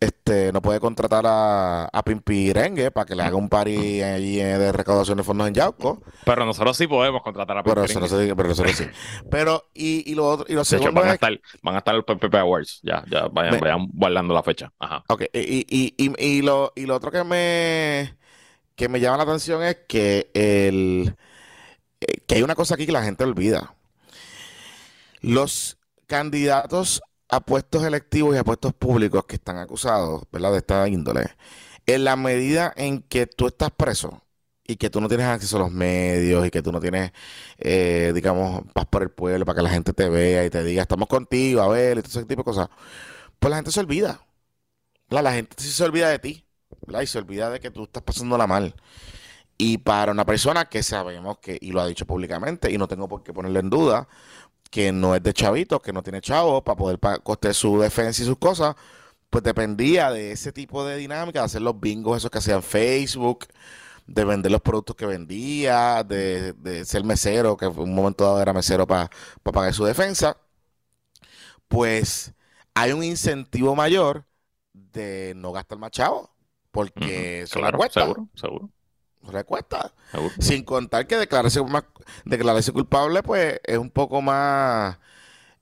Speaker 2: este, no puede contratar a, a Rengue para que le haga un party allí de recaudación de fondos en Yauco.
Speaker 1: Pero nosotros sí podemos contratar a
Speaker 2: Pimpirengue. Pero, pero nosotros sí. Pero, y, y lo otro, y lo segundo
Speaker 1: van, a estar, van a estar los PPP Awards. Ya, ya, vayan, vayan guardando la fecha. Ajá.
Speaker 2: Ok, y, y, y, y, lo, y lo otro que me que me llama la atención es que, el, eh, que hay una cosa aquí que la gente olvida. Los candidatos a puestos electivos y a puestos públicos que están acusados, ¿verdad? De esta índole, en la medida en que tú estás preso y que tú no tienes acceso a los medios y que tú no tienes, eh, digamos, paz por el pueblo para que la gente te vea y te diga, estamos contigo, a ver, y todo ese tipo de cosas, pues la gente se olvida. La gente sí se olvida de ti. Y se olvida de que tú estás pasándola mal. Y para una persona que sabemos que, y lo ha dicho públicamente, y no tengo por qué ponerle en duda, que no es de chavito, que no tiene chavos para poder costear su defensa y sus cosas, pues dependía de ese tipo de dinámica, de hacer los bingos esos que hacían Facebook, de vender los productos que vendía, de, ser mesero, que en un momento dado era mesero para pagar su defensa, pues hay un incentivo mayor de no gastar más chavos porque eso cuesta.
Speaker 1: Seguro, seguro.
Speaker 2: Le cuesta. Sin contar que declararse, declararse culpable, pues es un poco más.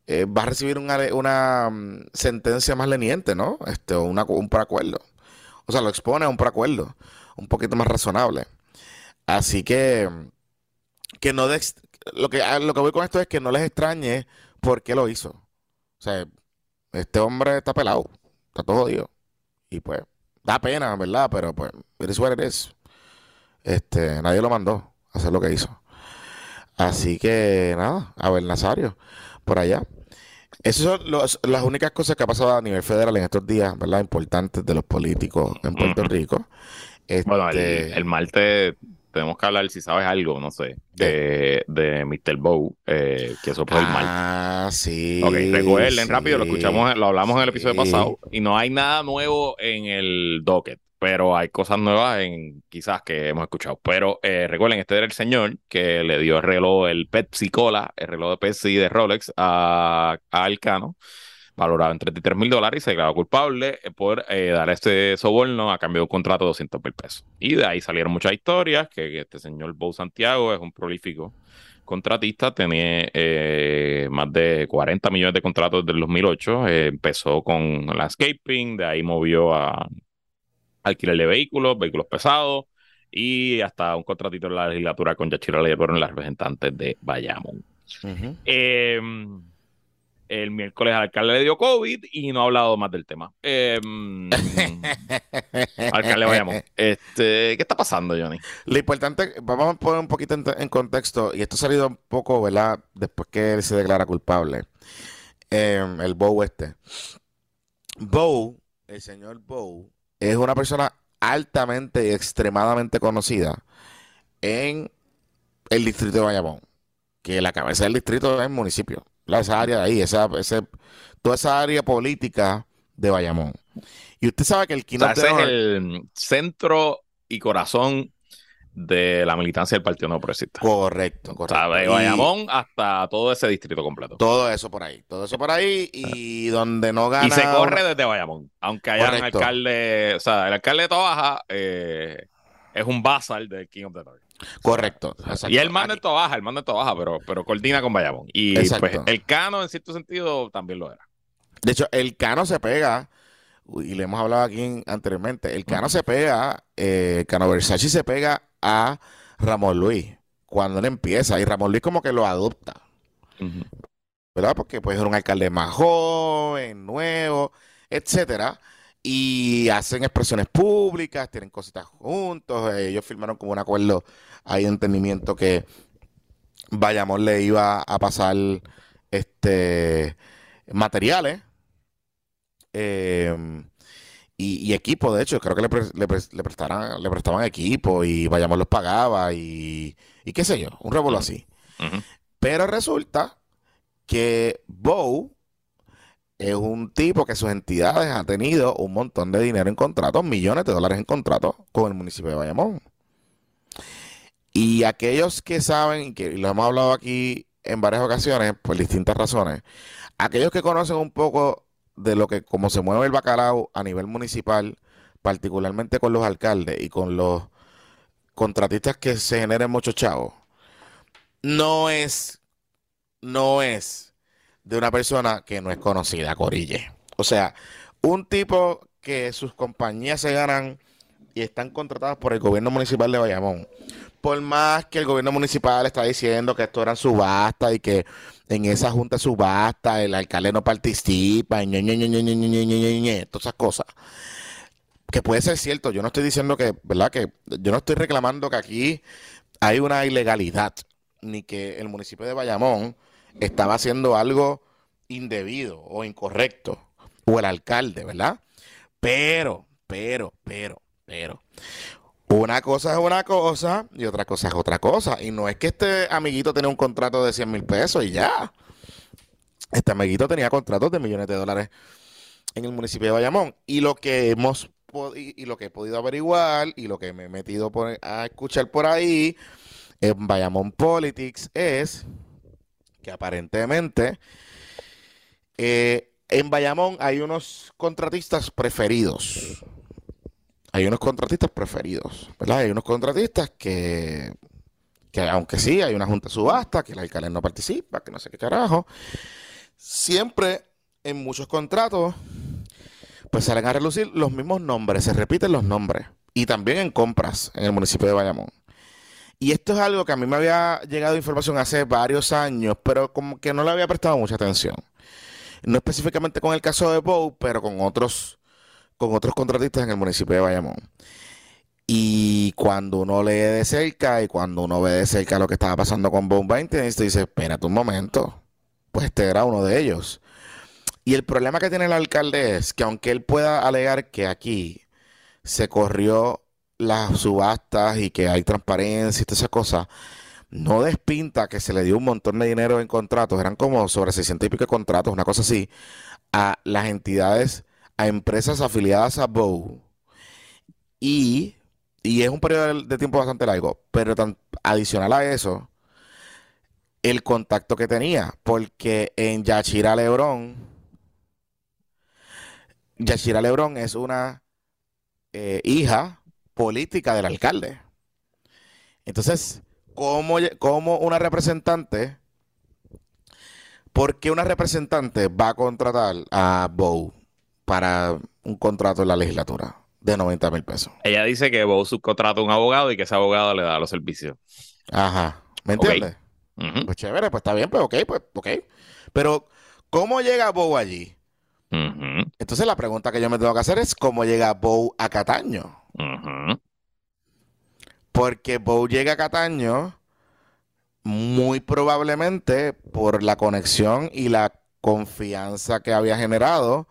Speaker 2: Eh, va a recibir una, una mm, sentencia más leniente, ¿no? Este, una, un preacuerdo. O sea, lo expone a un preacuerdo, un poquito más razonable. Así que, que no lo que lo que voy con esto es que no les extrañe por qué lo hizo. O sea, este hombre está pelado, está todo jodido. Y pues, Da pena, ¿verdad? Pero pues, eres what it Este, nadie lo mandó a hacer lo que hizo. Así que nada, a ver, Nazario, por allá. Esas son las únicas cosas que ha pasado a nivel federal en estos días, ¿verdad? Importantes de los políticos en Puerto Rico.
Speaker 1: Bueno, el, este el martes tenemos que hablar, si sabes algo, no sé, de, de Mr. Bow, eh, que eso fue el mal.
Speaker 2: Ah, sí.
Speaker 1: Ok, recuerden rápido, lo escuchamos, lo hablamos en el episodio pasado, y no hay nada nuevo en el docket, pero hay cosas nuevas en quizás que hemos escuchado. Pero eh, recuerden, este era el señor que le dio el reloj, el Pepsi Cola, el reloj de Pepsi de Rolex a, Alcano valorado en 33 mil dólares y se declaró culpable eh, por eh, dar este soborno a cambio de un contrato de 200 mil pesos. Y de ahí salieron muchas historias, que, este señor Bo Santiago es un prolífico contratista, tenía más de 40 millones de contratos desde el 2008, empezó con landscaping, de ahí movió a alquiler de vehículos, vehículos pesados, y hasta un contratito en la legislatura con Yachira fueron las representantes de Bayamón. El miércoles al alcalde le dio COVID y no ha hablado más del tema. Eh, alcalde, vayamos. Este, ¿Qué está pasando, Johnny?
Speaker 2: Lo importante, vamos a poner un poquito en, contexto, y esto ha salido un poco, ¿verdad? Después que él se declara culpable. Em, el Bow este. Bow, el señor Bow, es una persona altamente y extremadamente conocida en el distrito de Bayamón. Que la cabeza del distrito es el municipio esa área de ahí, esa, ese, toda esa área política de Bayamón. Y usted sabe que el
Speaker 1: O sea, es el centro y corazón de la militancia del Partido No Progresista.
Speaker 2: Correcto,
Speaker 1: O
Speaker 2: correcto.
Speaker 1: sea, de Bayamón hasta todo ese distrito completo.
Speaker 2: todo eso por ahí, todo eso por ahí y donde no gana
Speaker 1: Y se corre desde Bayamón. Aunque haya un
Speaker 2: Correcto.
Speaker 1: alcalde, o sea, el alcalde de Tobaja eh, es un basal del King of the North.
Speaker 2: Correcto.
Speaker 1: Y él manda en Tobaja, él manda en Tobaja, pero, pero coordina con Bayamón. Y
Speaker 2: Exacto.
Speaker 1: pues el Cano, en cierto sentido, también lo era.
Speaker 2: De hecho, el Cano se pega, y le hemos hablado aquí en- anteriormente, el Cano se pega, eh, el Cano Versace se pega a Ramón Luis cuando él empieza, y Ramón Luis como que lo adopta. ¿verdad? Porque puede ser un alcalde más joven, nuevo, etcétera, y hacen expresiones públicas, tienen cositas juntos, eh, ellos firmaron como un acuerdo ahí de entendimiento que Bayamón le iba a pasar este materiales eh, y, y equipo, de hecho, creo que le, pre- le, pre- le prestaran- le prestaban equipo y Bayamón los pagaba y, y qué sé yo, un revuelo así. Pero resulta que Bow es un tipo que sus entidades han tenido un montón de dinero en contratos, millones de dólares en contratos con el municipio de Bayamón. Y aquellos que saben, que lo hemos hablado aquí en varias ocasiones por distintas razones, aquellos que conocen un poco de lo que, cómo se mueve el bacalao a nivel municipal, particularmente con los alcaldes y con los contratistas que se generen muchos chavos, no es, no es de una persona que no es conocida, Corille. O sea, un tipo que sus compañías se ganan y están contratadas por el gobierno municipal de Bayamón por más que el gobierno municipal está diciendo que esto era subasta y que en esa junta subasta el alcalde no participa, y ñe, ñe, ñe, todas esas cosas. Que puede ser cierto, yo no estoy diciendo que, ¿verdad? Que yo no estoy reclamando que aquí hay una ilegalidad, ni que el municipio de Bayamón estaba haciendo algo indebido o incorrecto, o el alcalde, ¿verdad? Pero, pero, pero, pero, una cosa es una cosa y otra cosa es otra cosa. Y no es que este amiguito tenía un contrato de 100 mil pesos y ya. Este amiguito tenía contratos de millones de dólares en el municipio de Bayamón. Y lo que hemos y lo que he podido averiguar y lo que me he metido por- a escuchar por ahí en Bayamón Politics es que aparentemente eh, en Bayamón hay unos contratistas preferidos. Hay unos contratistas preferidos, ¿verdad? Hay unos contratistas que, que aunque sí, hay una junta subasta, que el alcalde no participa, que no sé qué carajo, siempre en muchos contratos, pues salen a relucir los mismos nombres, se repiten los nombres. Y también en compras en el municipio de Bayamón. Y esto es algo que a mí me había llegado información hace varios años, pero como que no le había prestado mucha atención. No específicamente con el caso de Bow, pero con otros, con otros contratistas en el municipio de Bayamón. Y cuando uno lee de cerca y cuando uno ve de cerca lo que estaba pasando con Bow 20, dice, espérate un momento, pues este era uno de ellos. Y el problema que tiene el alcalde es que aunque él pueda alegar que aquí se corrió las subastas y que hay transparencia y todas esas cosas, no despinta que se le dio un montón de dinero en contratos, eran como sobre 600 y pico de contratos, una cosa así, a las entidades, a empresas afiliadas a Bow. Y, y es un periodo de, tiempo bastante largo, pero tan, adicional a eso, el contacto que tenía, porque en Yachira Lebrón, Yachira Lebrón es una eh, hija política del alcalde. Entonces, ¿cómo, cómo una representante, por qué una representante va a contratar a Bow para un contrato en la legislatura de 90 mil pesos?
Speaker 1: Ella dice que Bow subcontrata a un abogado y que ese abogado le da los servicios.
Speaker 2: Ajá, ¿me entiendes? Pues chévere, pues está bien, pues ok, pues ok. Pero, ¿cómo llega Bow allí? Entonces la pregunta que yo me tengo que hacer es ¿cómo llega Bow a Cataño? Porque Bow llega a Cataño muy probablemente por la conexión y la confianza que había generado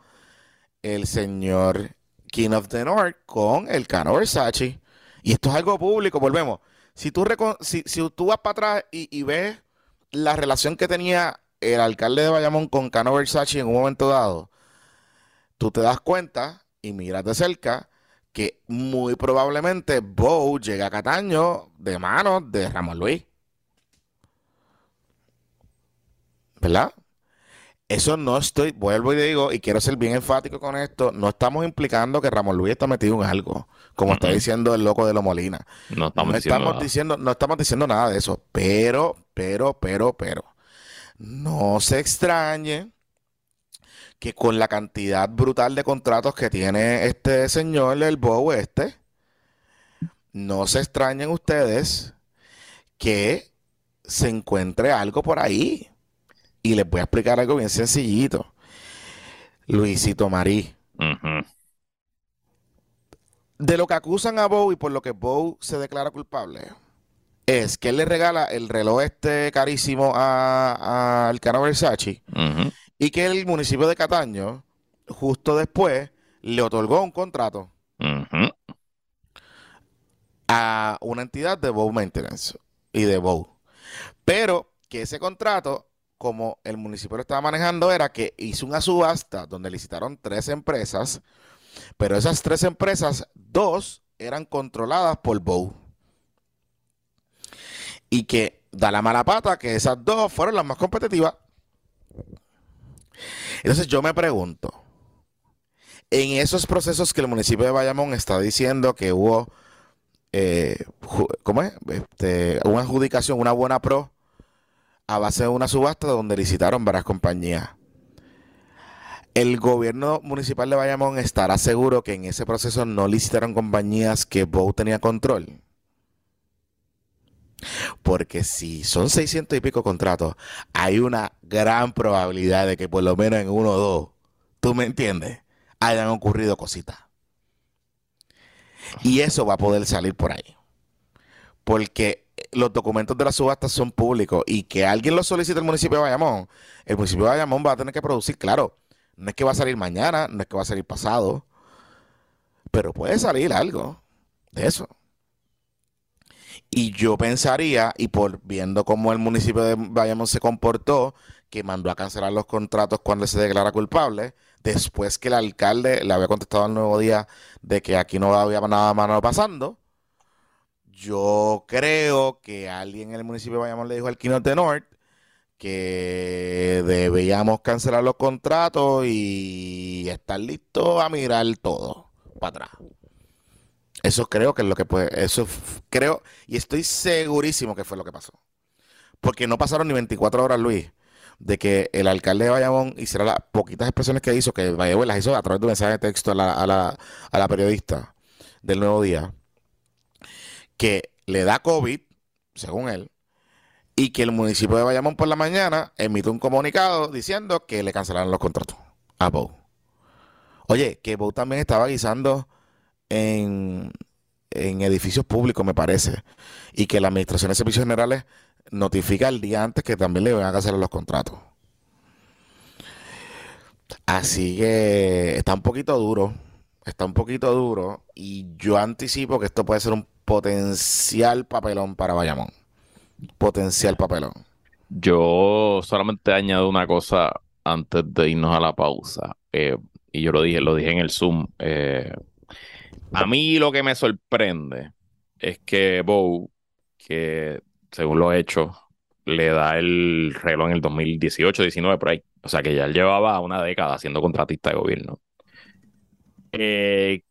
Speaker 2: el señor King of the North con el Cano Versace. Y esto es algo público, volvemos. Si tú, si, si tú vas para atrás y, y ves la relación que tenía el alcalde de Bayamón con Cano Versace en un momento dado, tú te das cuenta y miras de cerca que muy probablemente Bow llega a Cataño de manos de Ramón Luis. ¿Verdad? Eso no estoy, vuelvo y digo, y quiero ser bien enfático con esto, no estamos implicando que Ramón Luis está metido en algo, como está diciendo el loco de lo Molina.
Speaker 1: No estamos,
Speaker 2: No
Speaker 1: diciendo
Speaker 2: estamos
Speaker 1: nada.
Speaker 2: diciendo, no estamos diciendo nada de eso, pero, pero, pero, pero, no se extrañe que con la cantidad brutal de contratos que tiene este señor, el Bow este, no se extrañen ustedes que se encuentre algo por ahí. Y les voy a explicar algo bien sencillito. Luisito Marí. De lo que acusan a Bow y por lo que Bow se declara culpable, es que él le regala el reloj este carísimo a, a Elcano Versace y que el municipio de Cataño, justo después, le otorgó un contrato a una entidad de Bow Maintenance y de Bow. Pero que ese contrato, como el municipio lo estaba manejando, era que hizo una subasta donde licitaron tres empresas, pero esas tres empresas, dos eran controladas por Bow. Y que da la mala pata que esas dos fueron las más competitivas. Entonces yo me pregunto, en esos procesos que el municipio de Bayamón está diciendo que hubo eh, ¿cómo es? Este, una adjudicación, una buena pro a base de una subasta donde licitaron varias compañías. El gobierno municipal de Bayamón estará seguro que en ese proceso no licitaron compañías que Bow tenía control. Porque si son 600 y pico contratos, hay una gran probabilidad de que por lo menos en uno o dos, ¿tú me entiendes? Hayan ocurrido cositas. Y eso va a poder salir por ahí. Porque los documentos de la subasta son públicos y que alguien los solicite el municipio de Bayamón, el municipio de Bayamón va a tener que producir, claro, no es que va a salir mañana, no es que va a salir pasado, pero puede salir algo de eso. Y yo pensaría, y por viendo cómo el municipio de Bayamón se comportó, que mandó a cancelar los contratos cuando se declara culpable, después que el alcalde le había contestado al nuevo día de que aquí no había nada malo pasando, yo creo que alguien en el municipio de Bayamón le dijo al de North que debíamos cancelar los contratos y estar listos a mirar todo para atrás. Eso creo que es lo que puede, eso creo y estoy segurísimo que fue lo que pasó. Porque no pasaron ni 24 horas, Luis, de que el alcalde de Bayamón hiciera las poquitas expresiones que hizo, que Bayamón las hizo a través de un mensaje de texto a la periodista del Nuevo Día, que le da COVID, según él, y que el municipio de Bayamón por la mañana emite un comunicado diciendo que le cancelaron los contratos a Bow. Oye, que Bow también estaba guisando en, en edificios públicos, me parece, y que la Administración de Servicios Generales notifica el día antes que también le van a cancelar los contratos. Así que está un poquito duro, está un poquito duro, y yo anticipo que esto puede ser un potencial papelón para Bayamón. Potencial papelón.
Speaker 1: Yo solamente añado una cosa antes de irnos a la pausa. eh, y yo lo dije, lo dije en el Zoom. eh, a mí lo que me sorprende es que Bow, que según lo he hecho, le da el reloj en el 2018, 19 por ahí. O sea que ya llevaba una década siendo contratista de gobierno. Eh,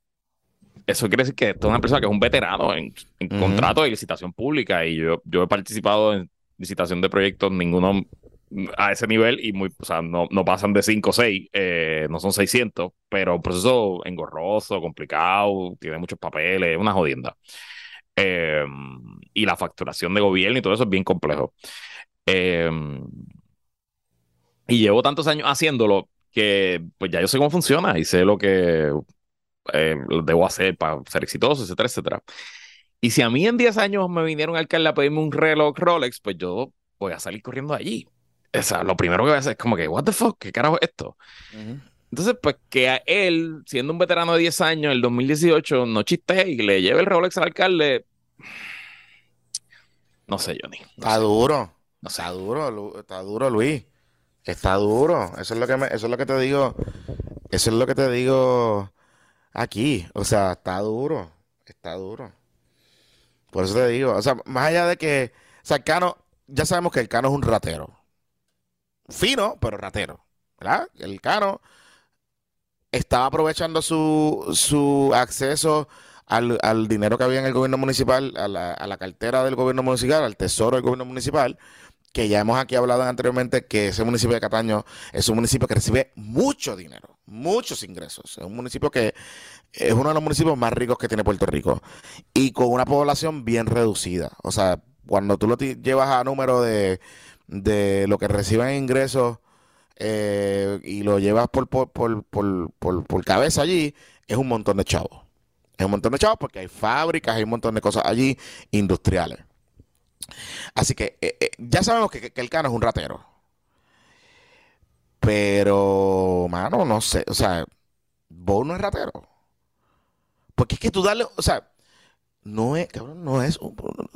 Speaker 1: eso quiere decir que esto es una persona que es un veterano en, en contrato de licitación pública y yo, yo he participado en licitación de proyectos, ninguno a ese nivel y muy, o sea, no, no pasan de 5 o 6, eh, no son 600, pero un proceso engorroso, complicado, tiene muchos papeles, una jodienda. Eh, y la facturación de gobierno y todo eso es bien complejo. Eh, y llevo tantos años haciéndolo que pues ya yo sé cómo funciona y sé lo que eh, debo hacer para ser exitoso, etcétera, etcétera. Y si a mí en 10 años me vinieron al alcalde a pedirme un reloj Rolex, pues yo voy a salir corriendo allí. O sea, lo primero que voy a hacer es como que, what the fuck, ¿qué carajo es esto? Entonces, pues que a él, siendo un veterano de 10 años, el 2018, no chiste y le lleve el Rolex al alcalde, no sé, Johnny. No
Speaker 2: Está
Speaker 1: sé,
Speaker 2: duro.
Speaker 1: no sé.
Speaker 2: Está duro, Lu- está duro, Luis. Está duro. Eso es lo que me- eso es lo que te digo. Eso es lo que te digo aquí. O sea, está duro. Está duro. Por eso te digo, o sea, más allá de que, o sea, el Cano, ya sabemos que el Cano es un ratero. Fino, pero ratero. ¿Verdad? El Cano estaba aprovechando su, su acceso al, al dinero que había en el gobierno municipal, a la, a la cartera del gobierno municipal, al tesoro del gobierno municipal, que ya hemos aquí hablado anteriormente que ese municipio de Cataño es un municipio que recibe mucho dinero, muchos ingresos. Es un municipio que es uno de los municipios más ricos que tiene Puerto Rico y con una población bien reducida. O sea, cuando tú lo llevas a número de, de lo que reciben en ingresos eh, y lo llevas por, por, por, por, por- por cabeza allí, es un montón de chavos. Es un montón de chavos porque hay fábricas, hay un montón de cosas allí industriales. Así que eh, eh, ya sabemos que, que el Cano es un ratero. Pero, mano, no sé. O sea, Bo no es ratero. Porque es que tú darle, o sea, no es, cabrón, no es,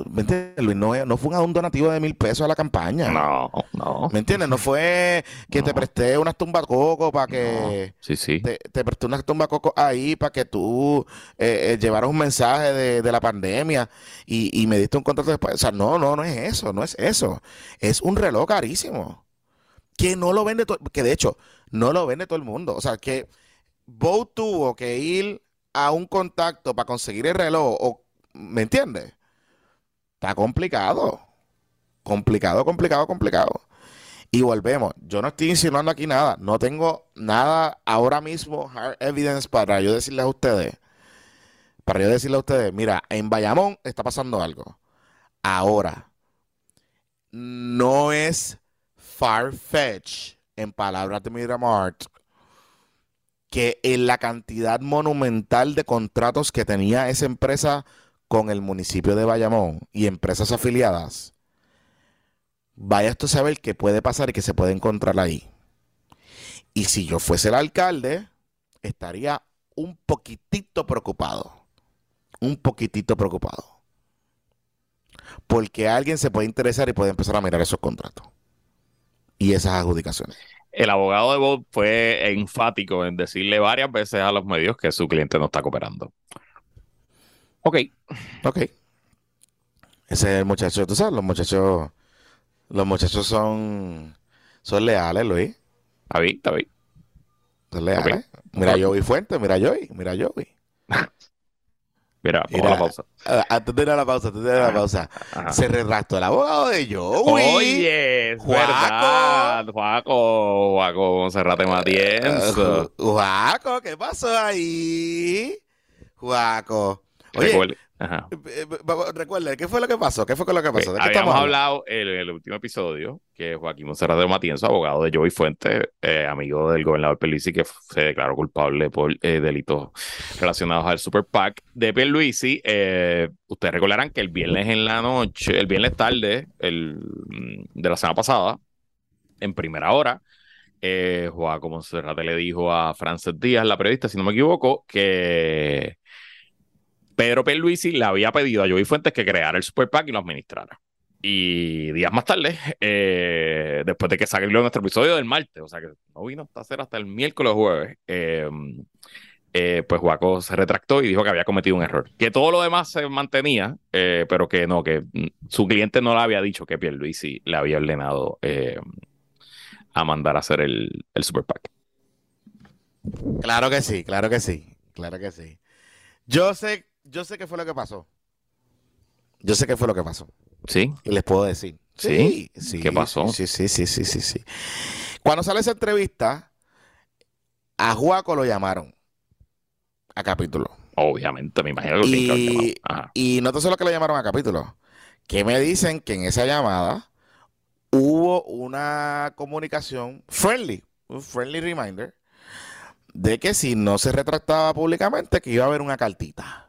Speaker 2: ¿me entiendes, Luis? No, es- no fue un donativo de mil pesos a la campaña.
Speaker 1: No, no.
Speaker 2: ¿Me entiendes? No fue que te presté unas tumbacocos para que...
Speaker 1: no. Sí, sí.
Speaker 2: Te, te presté unas tumbacocos ahí para que tú eh, eh, llevaras un mensaje de, de la pandemia y, y me diste un contrato después. O sea, no, no, no es eso, no es eso. Es un reloj carísimo. Que no lo vende todo, que de hecho, no lo vende todo el mundo. O sea, que Bo tuvo que ir a un contacto para conseguir el reloj, ¿me entiendes? Está complicado. Complicado, complicado, complicado. Y volvemos. Yo no estoy insinuando aquí nada. No tengo nada ahora mismo, hard evidence, para yo decirles a ustedes. Para yo decirles a ustedes, mira, en Bayamón está pasando algo. Ahora, no es far-fetch, en palabras de Miramart, que en la cantidad monumental de contratos que tenía esa empresa con el municipio de Bayamón y empresas afiliadas, vaya esto a saber qué puede pasar y qué se puede encontrar ahí. Y si yo fuese el alcalde, estaría un poquitito preocupado. Un poquitito preocupado. Porque alguien se puede interesar y puede empezar a mirar esos contratos. Y esas adjudicaciones.
Speaker 1: El abogado de Bob fue enfático en decirle varias veces a los medios que su cliente no está cooperando. Ok,
Speaker 2: Ok. Ese es el muchacho, tú sabes, los muchachos, los muchachos son, son leales, Luis.
Speaker 1: está bien, está bien.
Speaker 2: Son leales. Mira Joey Fuentes, mira Joey, mira Joey.
Speaker 1: Mira, vamos a la pausa.
Speaker 2: Ah, Antes de ir a la pausa, antes de ir a la
Speaker 1: Ajá.
Speaker 2: pausa.
Speaker 1: Ajá.
Speaker 2: Se retractó el abogado de Joey.
Speaker 1: Oye, es
Speaker 2: Juaco.
Speaker 1: verdad. Juaco, Juaco, cerrate Matienzo.
Speaker 2: Eh, Ju- Juaco, ¿qué pasó ahí? Juaco. Oye,
Speaker 1: Recuerde- Ajá.
Speaker 2: eh, eh, vamos, recuerda, ¿qué fue lo que pasó? ¿Qué fue lo que pasó? ¿De qué
Speaker 1: Habíamos hablado en el, último episodio que Joaquín Monserrat de Matienzo, abogado de Joey Fuentes, eh, amigo del gobernador Pierluisi, que se declaró culpable por eh, delitos relacionados al Super PAC de Pierluisi. Eh, ustedes recordarán que el viernes en la noche, el viernes tarde el, mm, de la semana pasada, en primera hora, eh, Joaquín Monserrat le dijo a Frances Díaz, la periodista, si no me equivoco, que Pedro Pierluisi le había pedido a Joey Fuentes que creara el Super PAC y lo administrara. Y días más tarde, eh, después de que salió nuestro episodio del martes, o sea que no vino hasta hacer hasta el miércoles jueves, eh, eh, pues Juaco se retractó y dijo que había cometido un error. Que todo lo demás se mantenía, pero que no, que su cliente no le había dicho que Pierluisi le había ordenado a mandar a hacer el, el Super PAC.
Speaker 2: Claro que sí, claro que sí, claro que sí. Yo sé, yo sé qué fue lo que pasó. Yo sé qué fue lo que pasó.
Speaker 1: ¿Sí?
Speaker 2: Y les puedo decir.
Speaker 1: ¿Sí?
Speaker 2: sí.
Speaker 1: ¿Qué pasó?
Speaker 2: Sí, sí, sí, sí, sí, sí. Cuando sale esa entrevista, a Juaco lo llamaron a capítulo.
Speaker 1: Obviamente, me imagino que
Speaker 2: Y.
Speaker 1: Ajá.
Speaker 2: y no solo que lo llamaron a capítulo, que me dicen que en esa llamada hubo una comunicación friendly, un friendly reminder, de que si no se retractaba públicamente, que iba a haber una cartita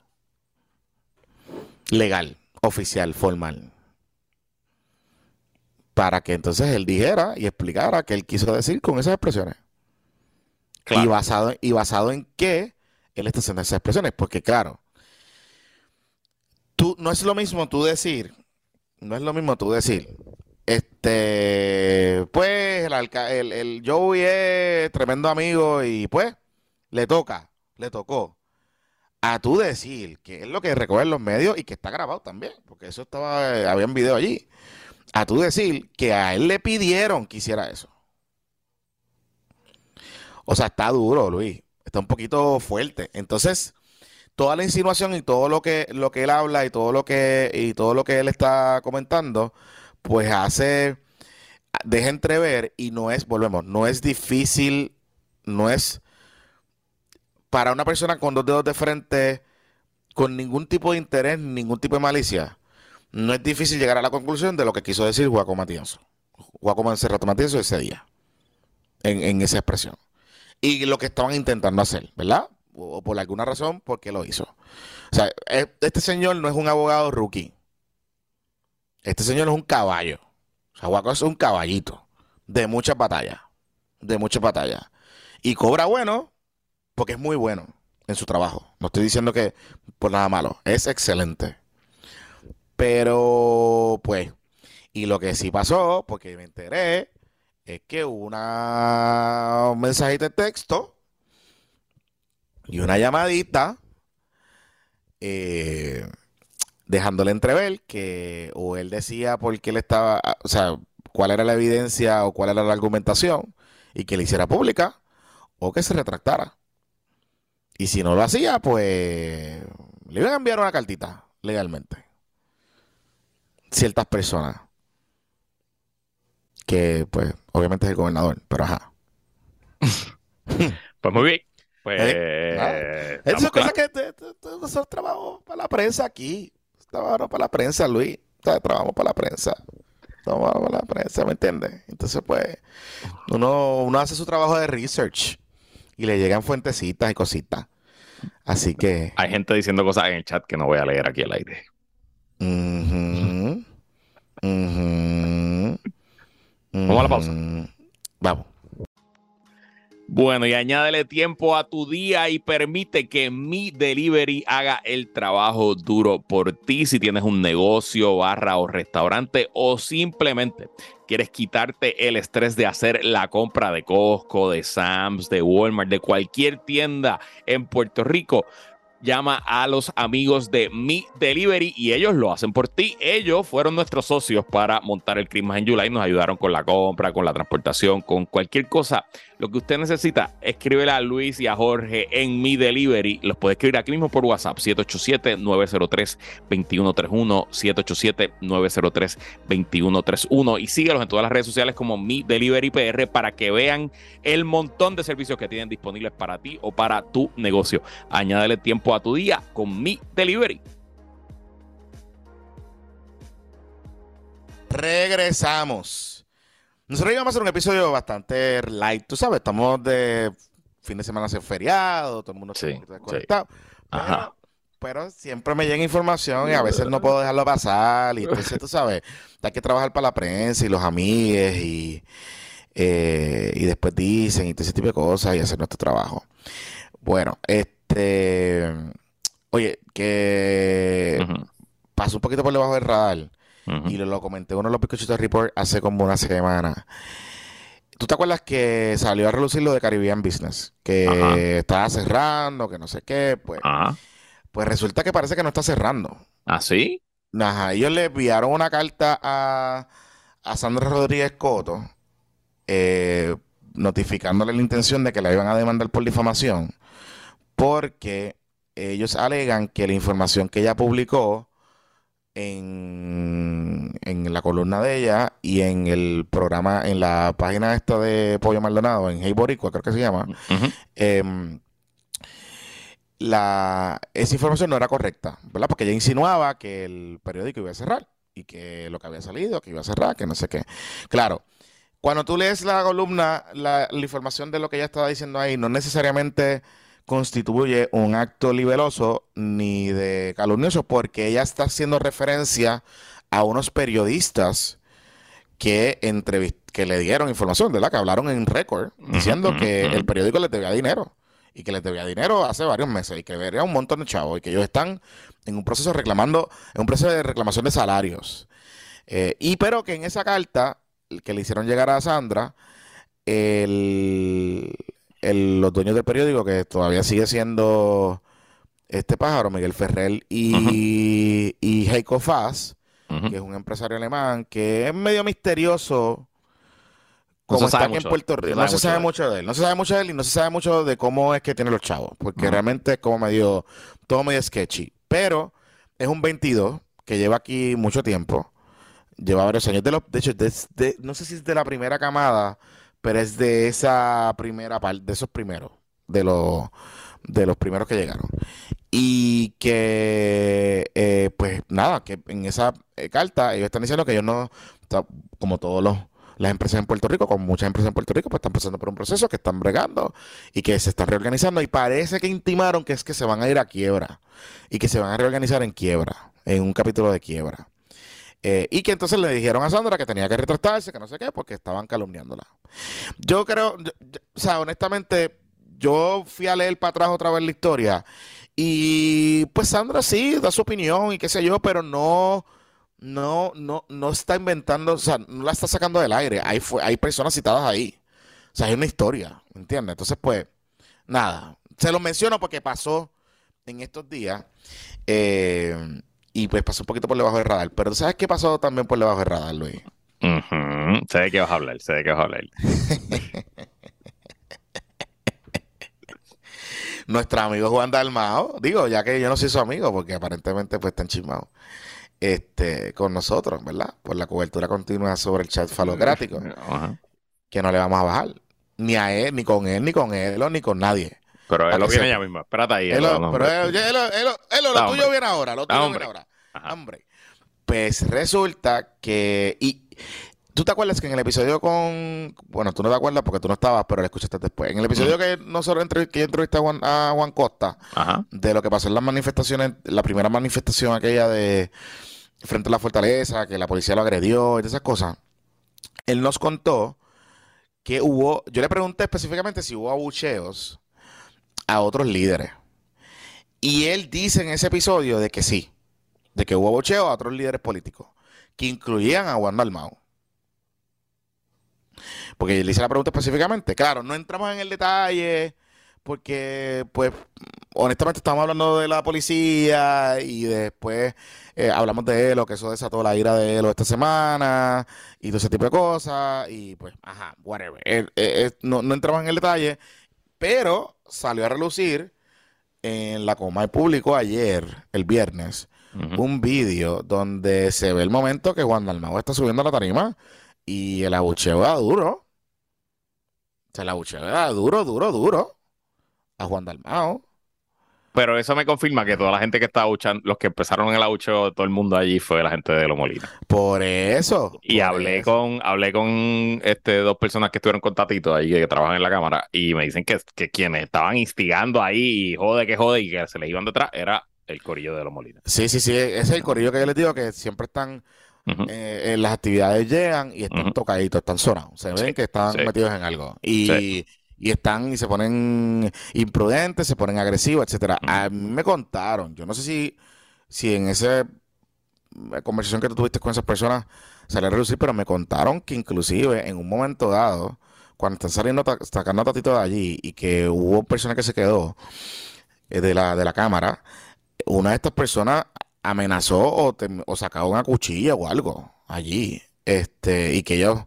Speaker 2: legal, oficial, formal. Para que entonces él dijera y explicara qué él quiso decir con esas expresiones. Y basado, y basado en qué él está haciendo esas expresiones. Porque, claro, tú, no es lo mismo tú decir, no es lo mismo tú decir, este, pues el, alca- el, el Joey es tremendo amigo y pues le toca, le tocó. A tú decir, que es lo que recogen los medios y que está grabado también, porque eso estaba, eh, había un video allí, a tú decir que a él le pidieron que hiciera eso. O sea, está duro, Luis, está un poquito fuerte. Entonces, toda la insinuación y todo lo que, lo que él habla y todo lo que, y todo lo que él está comentando, pues hace, deja entrever y no es, volvemos, no es difícil, no es para una persona con dos dedos de frente, con ningún tipo de interés, ningún tipo de malicia, no es difícil llegar a la conclusión de lo que quiso decir Juaco Matienzo. Juaco Mancerrato Matienzo ese día, en, esa expresión. Y lo que estaban intentando hacer, ¿verdad? O, por alguna razón, porque lo hizo. O sea, e, este señor no es un abogado rookie. Este señor es un caballo. O sea, Juaco es un caballito de muchas batallas. De muchas batallas. Y cobra bueno, porque es muy bueno en su trabajo. No estoy diciendo que por nada malo, es excelente. Pero, pues, y lo que sí pasó, porque me enteré, es que una un mensajito de texto y una llamadita eh, dejándole entrever que o él decía por qué él estaba, o sea, cuál era la evidencia o cuál era la argumentación y que le hiciera pública o que se retractara. Y si no lo hacía, pues le iban a enviar una cartita legalmente. Ciertas personas. Que, pues, obviamente es el gobernador, pero ajá.
Speaker 1: pues muy bien. Pues. Eh,
Speaker 2: Esas cosas que nosotros trabajamos para la prensa aquí. Trabajamos para la prensa, Luis. Trabajamos para la prensa. Trabajamos para la prensa, ¿me entiendes? Entonces, pues, uno, uno hace su trabajo de research y le llegan fuentecitas y cositas. Así que.
Speaker 1: Hay gente diciendo cosas en el chat que no voy a leer aquí al aire. Vamos a la pausa.
Speaker 2: Vamos.
Speaker 1: Bueno, y añádele tiempo a tu día y permite que mi delivery haga el trabajo duro por ti. Si tienes un negocio, barra o restaurante o simplemente quieres quitarte el estrés de hacer la compra de Costco, de Sam's, de Walmart, de cualquier tienda en Puerto Rico, llama a los amigos de Mi Delivery y ellos lo hacen por ti. Ellos fueron nuestros socios para montar el Christmas en July, nos ayudaron con la compra, con la transportación, con cualquier cosa. Lo que usted necesita, escríbele a Luis y a Jorge en Mi Delivery. Los puede escribir aquí mismo por WhatsApp, 787-903-2131, 787-903-2131 y síguelos en todas las redes sociales como Mi Delivery PR para que vean el montón de servicios que tienen disponibles para ti o para tu negocio. Añádele tiempo a tu día con mi delivery.
Speaker 2: Regresamos. Nosotros íbamos a hacer un episodio bastante light, tú sabes, estamos de fin de semana hacer feriado, todo el mundo está desconectado. Pero, siempre me llega información y a veces no puedo dejarlo pasar. Y entonces, tú sabes, hay que trabajar para la prensa y los amigos y, eh, y después dicen y todo ese tipo de cosas y hacer nuestro trabajo. Bueno, este este, oye, que pasó un poquito por debajo del radar y lo, comenté en uno de los Picochitos Report hace como una semana. ¿Tú te acuerdas que salió a relucir lo de Caribbean Business? Que estaba cerrando, que no sé qué, pues. Pues resulta que parece que no está cerrando.
Speaker 1: ¿Ah, sí?
Speaker 2: Ajá, ellos le enviaron una carta a, a Sandra Rodríguez Coto eh, notificándole la intención de que la iban a demandar por difamación porque ellos alegan que la información que ella publicó en, en la columna de ella y en el programa, en la página esta de Pollo Maldonado, en Hey Boricua, creo que se llama, em, la, esa información no era correcta, ¿verdad? Porque ella insinuaba que el periódico iba a cerrar y que lo que había salido, que iba a cerrar, que no sé qué. Claro, cuando tú lees la columna, la, la información de lo que ella estaba diciendo ahí, no necesariamente constituye un acto libeloso ni de calumnioso, porque ella está haciendo referencia a unos periodistas que, que le dieron información, ¿verdad? Que hablaron en récord, diciendo que el periódico les debía dinero y que les debía dinero hace varios meses y que debería un montón de chavos y que ellos están en un proceso reclamando, en un proceso de reclamación de salarios. Eh, y pero que en esa carta que le hicieron llegar a Sandra, el, los dueños del periódico, que todavía sigue siendo este pájaro, Miguel Ferrer y, y Heiko Fass, que es un empresario alemán, que es medio misterioso como está aquí en Puerto Rico. No se sabe mucho de él. No se sabe mucho de él y no se sabe mucho de cómo es que tiene los chavos, porque realmente es como medio, todo medio sketchy. Pero es un 22 que lleva aquí mucho tiempo. Lleva varios años. De, los, de hecho, desde, no sé si es de la primera camada, pero es de esa primera parte, de esos primeros, de los, de los primeros que llegaron. Y que, eh, pues nada, que en esa eh, carta ellos están diciendo que ellos no, como todos los las empresas en Puerto Rico, como muchas empresas en Puerto Rico, pues están pasando por un proceso que están bregando y que se están reorganizando y parece que intimaron que es que se van a ir a quiebra y que se van a reorganizar en quiebra, en un capítulo de quiebra. Eh, y que entonces le dijeron a Sandra que tenía que retractarse, que no sé qué, porque estaban calumniándola. Yo creo, o sea, honestamente, yo fui a leer para atrás otra vez la historia y pues Sandra sí da su opinión y qué sé yo, pero no, no, no, no está inventando, o sea, no la está sacando del aire. Hay, fue- hay personas citadas ahí. O sea, hay una historia, ¿me entiendes? Entonces, pues, nada, se lo menciono porque pasó en estos días eh, y pues pasó un poquito por debajo del radar. Pero ¿tú ¿sabes qué pasó también por debajo del radar, Luis?
Speaker 1: Ujú. Sé de qué vas a hablar, sé de qué vas a hablar.
Speaker 2: Nuestro amigo Juan Dalmao, digo, ya que yo no soy su amigo, porque aparentemente pues están chismados, este, con nosotros, ¿verdad? Por la cobertura continua sobre el chat falocrático,
Speaker 1: Ajá.
Speaker 2: que no le vamos a bajar. Ni a él, ni con él, ni con él, ni con nadie.
Speaker 1: Pero él lo viene
Speaker 2: sepa.
Speaker 1: ya mismo. Espérate ahí.
Speaker 2: Él lo- tuyo viene ahora, lo tuyo viene ahora. Hombre. Pues resulta que. Y tú te acuerdas que en el episodio con. Bueno, tú no te acuerdas porque tú no estabas, pero lo escuchaste después. En el episodio que nosotros entre, que yo entrevisté a Juan, a Juan Costa,
Speaker 1: Ajá.
Speaker 2: de lo que pasó en las manifestaciones, la primera manifestación aquella de frente a la fortaleza, que la policía lo agredió y esas cosas. Él nos contó que hubo. Yo le pregunté específicamente si hubo abucheos a otros líderes. Y él dice en ese episodio de que sí, de que hubo abucheos a otros líderes políticos, que incluían a Juan Dalmau. Porque le hice la pregunta específicamente. Claro, no entramos en el detalle, porque, pues, honestamente estamos hablando de la policía y después eh, hablamos de él, o que eso desató la ira de él esta semana y todo ese tipo de cosas. Y pues, ajá, whatever. Eh, eh, no, no entramos en el detalle, pero salió a relucir en la coma de público ayer, el viernes, un vídeo donde se ve el momento que Juan Dalmau está subiendo a la tarima y el abucheo era duro. O sea, el abucheo era duro, duro, duro. A Juan Dalmau.
Speaker 1: Pero eso me confirma que toda la gente que estaba abuchando, los que empezaron el abucheo, todo el mundo allí fue la gente de Lo Molina.
Speaker 2: Por eso.
Speaker 1: Y
Speaker 2: por
Speaker 1: hablé
Speaker 2: eso.
Speaker 1: con, hablé con este, dos personas que estuvieron con Tatito ahí, que trabajan en la cámara, y me dicen que, que quienes estaban instigando ahí, y jode que jode, y que se les iban detrás, era el corillo de Lo Molina.
Speaker 2: Sí, sí, sí. Ese es el corillo que yo les digo que siempre están eh, en las actividades llegan y están tocaditos, están sonados. Se ven
Speaker 1: Sí,
Speaker 2: que están
Speaker 1: sí.
Speaker 2: metidos en algo. Y,
Speaker 1: Sí.
Speaker 2: Y están y se ponen imprudentes, se ponen agresivos, etcétera. A mí me contaron, yo no sé si, si en esa conversación que tú tuviste con esas personas salió a reducir, pero me contaron que inclusive en un momento dado, cuando están saliendo, sacando a Tatito de allí y que hubo personas que se quedó eh, de la, de la cámara, una de estas personas amenazó o, o sacaba una cuchilla o algo allí. Este, y que ellos,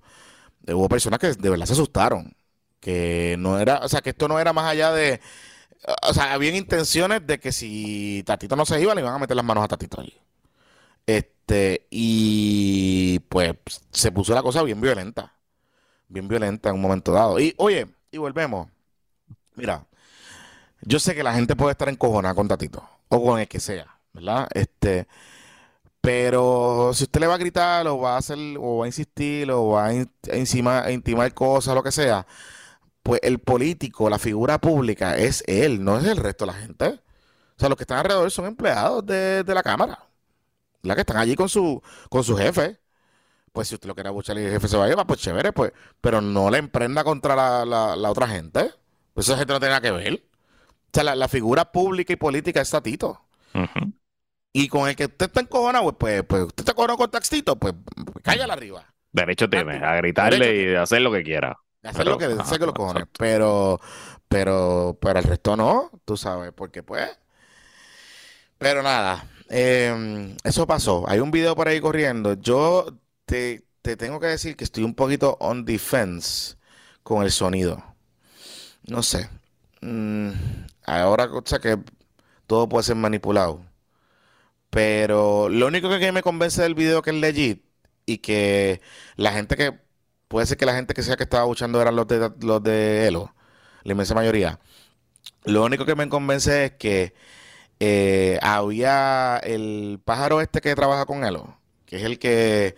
Speaker 2: hubo personas que de verdad se asustaron. Que no era, o sea, que esto no era más allá de, o sea, habían intenciones de que si Tatito no se iba, le iban a meter las manos a Tatito allí. Este, y pues se puso la cosa bien violenta. Bien violenta en un momento dado. Y oye, y volvemos. Mira, yo sé que la gente puede estar encojonada con Tatito, o con el que sea, ¿verdad? Este, pero si usted le va a gritar, o va a hacer, o va a insistir, o va a encima- a intimar cosas, lo que sea, pues el político, la figura pública, es él, no es el resto de la gente. O sea, los que están alrededor son empleados de, de la Cámara, la que están allí con su, con su jefe. Pues si usted lo quiere abuchar y el jefe se va a llevar, pues chévere, pues, pero no le emprenda contra la, la- la otra gente. Pues esa gente no tiene nada que ver. O sea, la, la figura pública y política es Tatito. Y con el que usted está encojonado, pues, pues usted está encojonado con Taxito, pues, pues cállala arriba.
Speaker 1: Derecho tiene a gritarle
Speaker 2: derecho
Speaker 1: y hacer lo que quiera.
Speaker 2: Hacer
Speaker 1: Pero,
Speaker 2: lo que hacer que los cojones.
Speaker 1: exacto.
Speaker 2: Pero, pero, pero el resto no, tú sabes, porque pues. Pero nada, em, eso pasó. Hay un video por ahí corriendo. Yo te, te tengo que decir que estoy un poquito on defense con el sonido. No sé. Mm, ahora, o sea que todo puede ser manipulado. Pero lo único que me convence del video que es legit y que la gente que puede ser que la gente que sea que estaba escuchando eran los de los de Elo, la inmensa mayoría. Lo único que me convence es que eh, había el pájaro este que trabaja con Elo, que es el que,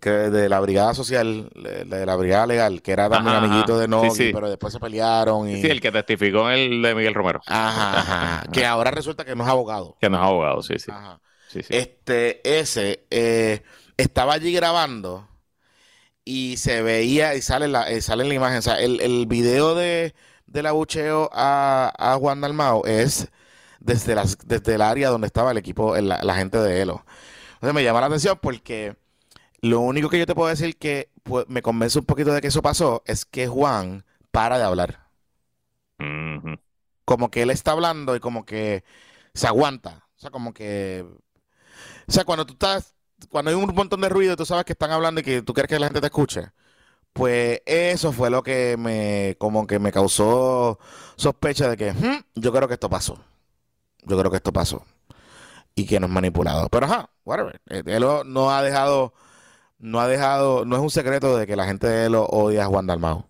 Speaker 2: de la brigada social, de la brigada legal, que era también amiguito de Nogi, pero después se pelearon. Y...
Speaker 1: Sí, el que testificó el de Miguel Romero.
Speaker 2: Ajá, ajá. que ahora resulta que no es abogado.
Speaker 1: Que no es abogado, sí, sí.
Speaker 2: Ajá. Este, ese, eh, estaba allí grabando y se veía y sale la, eh, sale la imagen. O sea, el, el video de, del abucheo a, a Juan Dalmao es desde, las, desde el área donde estaba el equipo, la, gente de Elo. Entonces me llama la atención porque lo único que yo te puedo decir que pues, me convence un poquito de que eso pasó es que Juan para de hablar. Como que él está hablando y como que se aguanta. O sea, como que o sea, cuando tú estás, cuando hay un montón de ruido tú sabes que están hablando y que tú quieres que la gente te escuche, pues eso fue lo que me, como que me causó sospecha de que hmm, yo creo que esto pasó. Yo creo que esto pasó. Y que no es manipulado. Pero ajá, whatever. Eh, él no ha dejado, no ha dejado, no es un secreto de que la gente de él odia a Juan Dalmao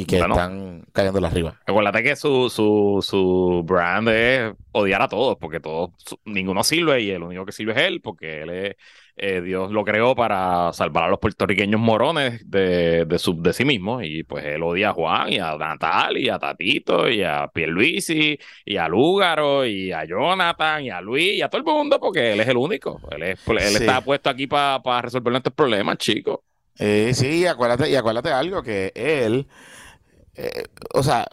Speaker 2: y que están cayendo arriba.
Speaker 1: Acuérdate que su, su, su brand es odiar a todos, porque todos, ninguno sirve y el único que sirve es él, porque él es, eh, Dios lo creó para salvar a los puertorriqueños morones de, de, su, de sí mismo, y pues él odia a Juan y a Natal y a Tatito y a Pierluisi y a Lúgaro y a Jonathan y a Luis y a todo el mundo, porque él es el único. Él, es, él está puesto aquí para resolver nuestros problemas, chicos.
Speaker 2: Eh, sí, acuérdate, y acuérdate algo, que él eh, o sea,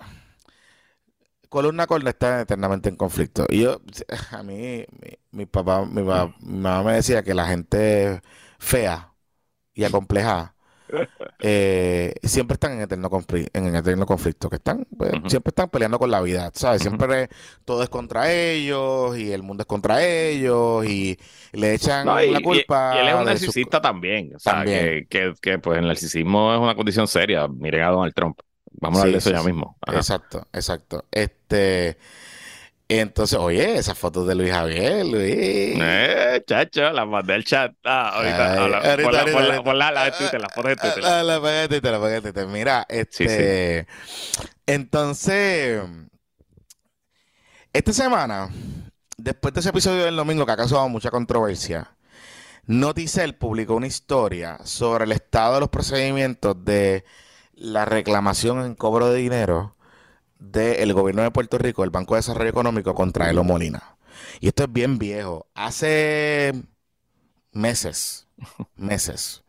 Speaker 2: columna con está eternamente en conflicto. Y yo, a mí, mi, papá, mi, mamá me decía que la gente fea y acomplejada eh, siempre están en eterno, conflicto, en eterno conflicto, que están, pues, siempre están peleando con la vida, ¿sabes? Siempre todo es contra ellos y el mundo es contra elos y le echan la culpa.
Speaker 1: Y, él es un narcisista también, o sea, Que, que, que, pues el narcisismo es una condición seria, miren a Donald Trump. Vamos a darle eso ya mismo.
Speaker 2: Exacto, exacto. Este. Entonces, oye, esas fotos de Luis Javier, Luis.
Speaker 1: Eh, chacho, las mandé al chat. Ah, ahorita. Por la, la, de Twitter, las fotos de Twitter.
Speaker 2: La, la, de Twitter, la de Twitter. Mira, este. Entonces. Esta semana, después de ese episodio del domingo que ha causado mucha controversia, Noticel publicó una historia sobre el estado de los procedimientos de la reclamación en cobro de dinero del gobierno de Puerto Rico, el Banco de Desarrollo Económico, contra Elo Molina. Y esto es bien viejo. Hace meses, meses,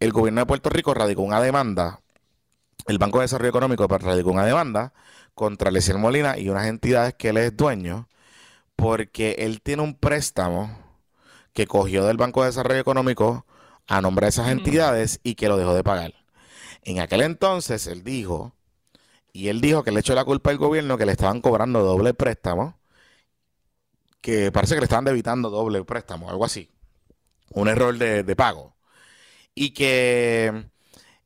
Speaker 2: el gobierno de Puerto Rico radicó una demanda, el Banco de Desarrollo Económico radicó una demanda contra Lesiel Molina y unas entidades que él es dueño, porque él tiene un préstamo que cogió del Banco de Desarrollo Económico a nombre de esas mm. entidades y que lo dejó de pagar. En aquel entonces él dijo, y él dijo que le echó la culpa al gobierno que le estaban cobrando doble préstamo, que parece que le estaban debitando doble préstamo, algo así. Un error de, pago. Y que...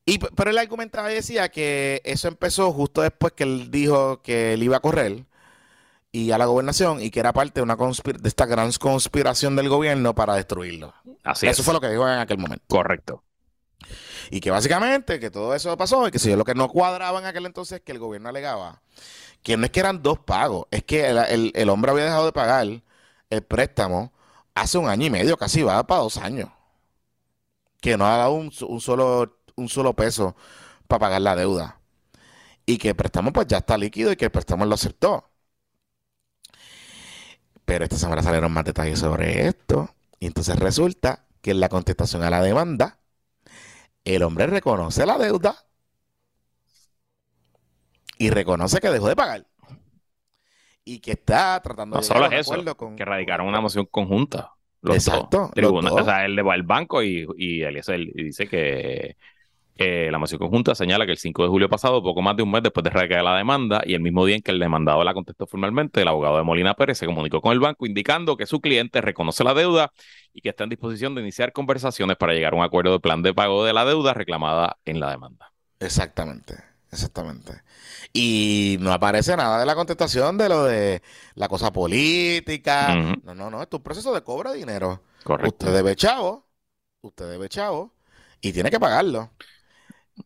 Speaker 2: Y, pero él argumentaba y decía que eso empezó justo después que él dijo que él iba a correr y a la gobernación y que era parte de una de esta gran conspiración del gobierno para destruirlo.
Speaker 1: Así
Speaker 2: Eso fue lo que dijo en aquel momento.
Speaker 1: Correcto.
Speaker 2: Y que básicamente que todo eso pasó y que si yo lo que no cuadraba en aquel entonces es que el gobierno alegaba que no es que eran dos pagos, es que el, hombre había dejado de pagar el préstamo hace un año y medio, casi va para dos años. Que no ha dado un, solo, un solo peso para pagar la deuda. Y que el préstamo pues ya está líquido y que el préstamo lo aceptó. Pero esta semana salieron más detalles sobre esto. Y entonces resulta que en la contestación a la demanda, el hombre reconoce la deuda y reconoce que dejó de pagar. Y que está tratando
Speaker 1: no de solo es eso, con, que radicaron una moción conjunta. Los
Speaker 2: exacto.
Speaker 1: O sea, él le va al banco y, y, él, dice que, Eh, la moción conjunta señala que el 5 de julio pasado, poco más de un mes después de recaer la demanda y el mismo día en que el demandado la contestó formalmente, el abogado de Molina Pérez se comunicó con el banco indicando que su cliente reconoce la deuda y que está en disposición de iniciar conversaciones para llegar a un acuerdo de plan de pago de la deuda reclamada en la demanda.
Speaker 2: Exactamente, exactamente. Y no aparece nada de la contestación de lo de la cosa política. No, no, no, esto es un proceso de cobro de dinero.
Speaker 1: Correcto.
Speaker 2: Usted debe chavo, usted debe chavo y tiene que pagarlo.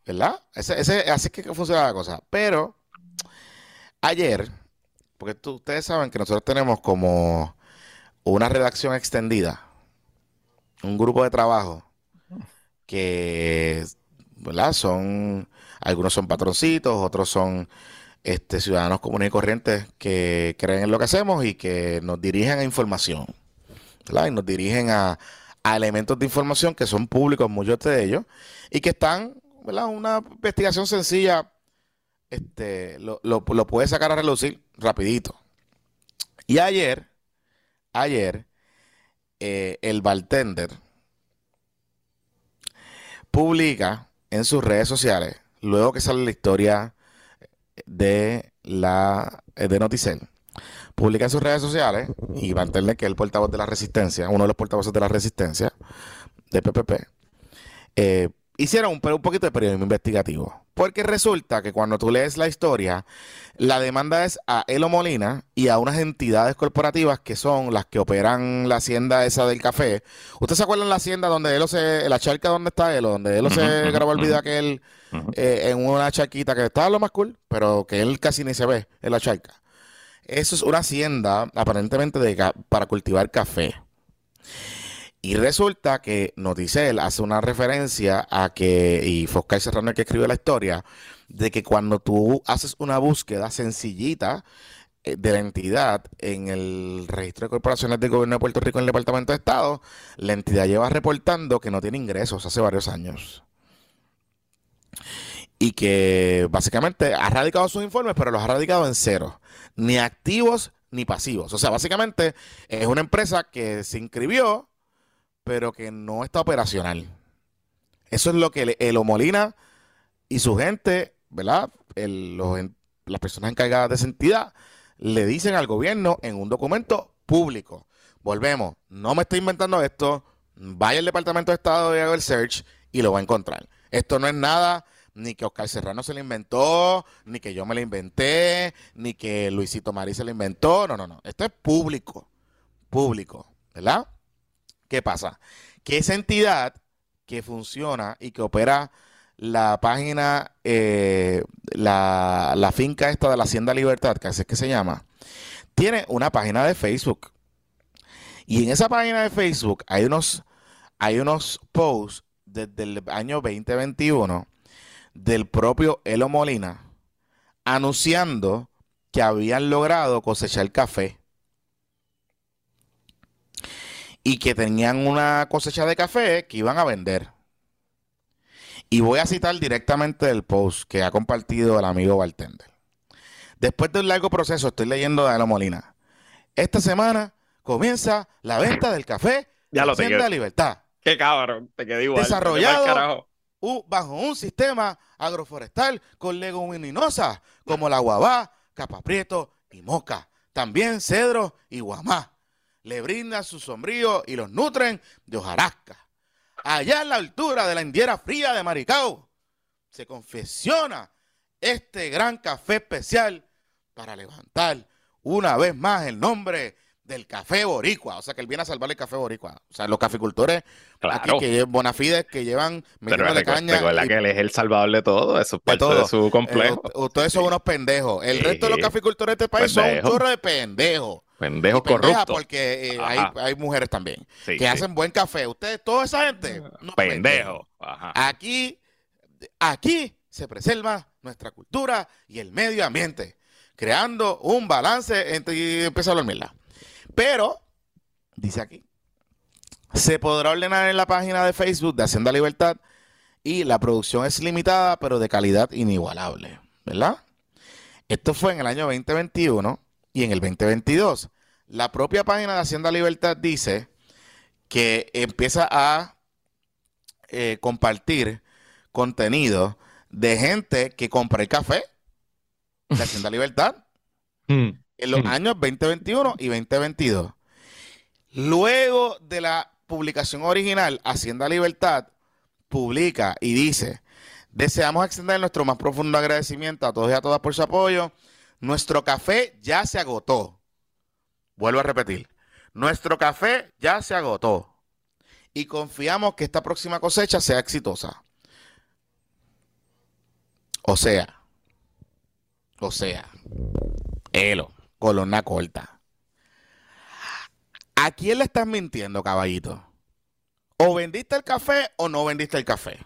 Speaker 2: ¿Verdad? Ese, ese, así que funciona la cosa. Pero ayer, porque ustedes saben que nosotros tenemos como una redacción extendida, un grupo de trabajo que, ¿verdad? Son, algunos son patroncitos, otros son este, ciudadanos comunes y corrientes que creen en lo que hacemos y que nos dirigen a información, ¿verdad? Y nos dirigen a elementos de información que son públicos, muchos de ellos, y que están una investigación sencilla este, lo, lo, puede sacar a relucir rapidito. Y ayer, ayer, eh, el bartender publica en sus redes sociales, luego que sale la historia de la de Noticel, publica en sus redes sociales y bartender que es el portavoz de la resistencia, uno de los portavoces de la resistencia de PPP, eh, hicieron un, un, poquito de periodismo investigativo. Porque resulta que cuando tú lees la historia, la demanda es a Elo Molina y a unas entidades corporativas que son las que operan la hacienda esa del café. ¿Ustedes se acuerdan la hacienda donde Elo se, la charca donde está Elo, donde Elo se grabó el video aquel eh, en una charquita que estaba lo más cool, pero que él casi ni se ve en la charca? Eso es una hacienda aparentemente de, para cultivar café. Y resulta que Noticel hace una referencia a que, y Foscay Serrano que escribe la historia, de que cuando tú haces una búsqueda sencillita eh, de la entidad en el registro de corporaciones del gobierno de Puerto Rico en el Departamento de Estado, la entidad lleva reportando que no tiene ingresos hace varios años. Y que básicamente ha radicado sus informes, pero los ha radicado en cero. Ni activos ni pasivos. O sea, básicamente es una empresa que se inscribió pero que no está operacional. Eso es lo que el Molina y su gente, ¿verdad? las personas encargadas de esa entidad le dicen al gobierno en un documento público. Volvemos, no me estoy inventando esto, vaya al Departamento de Estado y haga el search y lo va a encontrar. Esto no es nada ni que Oscar Serrano se lo inventó, ni que yo me lo inventé, ni que Luisito Marí se lo inventó. No, no, no. Esto es público. Público. ¿Verdad? ¿Qué pasa? Que esa entidad que funciona y que opera la página, eh, la, finca esta de la Hacienda Libertad, que así es que se llama, tiene una página de Facebook. Y en esa página de Facebook hay unos, hay unos posts desde el año 2021 del propio Elo Molina anunciando que habían logrado cosechar café y que tenían una cosecha de café que iban a vender. Y voy a citar directamente del post que ha compartido el amigo Bartender. Después de un largo proceso, estoy leyendo de la Molina. Esta semana comienza la venta del café
Speaker 1: ya lo
Speaker 2: Hacienda Libertad.
Speaker 1: Qué cabrón, te quedé igual.
Speaker 2: Desarrollado bajo un sistema agroforestal con leguminosas como la guabá, capaprieto y moca. También cedro y guamá le brindan su sombrío y los nutren de hojarasca. Allá en la altura de la indiera fría de Maricao se confesiona este gran café especial para levantar una vez más el nombre del café boricua. O sea, que él viene a salvar el café boricua. O sea, los caficultores aquí que Bonafides que llevan
Speaker 1: de caña. Recuerda que él es el salvador de todo. Eso es parte de, su complejo.
Speaker 2: Eh, ustedes son unos pendejos. El resto de los caficultores de este país son un chorro de pendejos.
Speaker 1: Pendejos corruptos.
Speaker 2: Porque eh, hay, mujeres también que hacen buen café. Ustedes, toda esa gente.
Speaker 1: No, Pendejo.
Speaker 2: Aquí, aquí se preserva nuestra cultura y el medio ambiente, creando un balance entre y empieza a dormirla. Pero, dice aquí, se podrá ordenar en la página de Facebook de Hacienda Libertad y la producción es limitada, pero de calidad inigualable, ¿verdad? Esto fue en el año 2021 y en el 2022. La propia página de Hacienda Libertad dice que empieza a eh, compartir contenido de gente que compra el café de Hacienda Libertad
Speaker 1: Hmm.
Speaker 2: en los
Speaker 1: Hmm.
Speaker 2: años 2021 y 2022. Luego de la publicación original, Hacienda Libertad publica y dice, deseamos extender nuestro más profundo agradecimiento a todos y a todas por su apoyo. Nuestro café ya se agotó. Vuelvo a repetir, nuestro café ya se agotó. Y confiamos que esta próxima cosecha sea exitosa. O sea, o sea, Elo, colonna corta. ¿A quién le estás mintiendo, caballito? ¿O vendiste el café o no vendiste el café?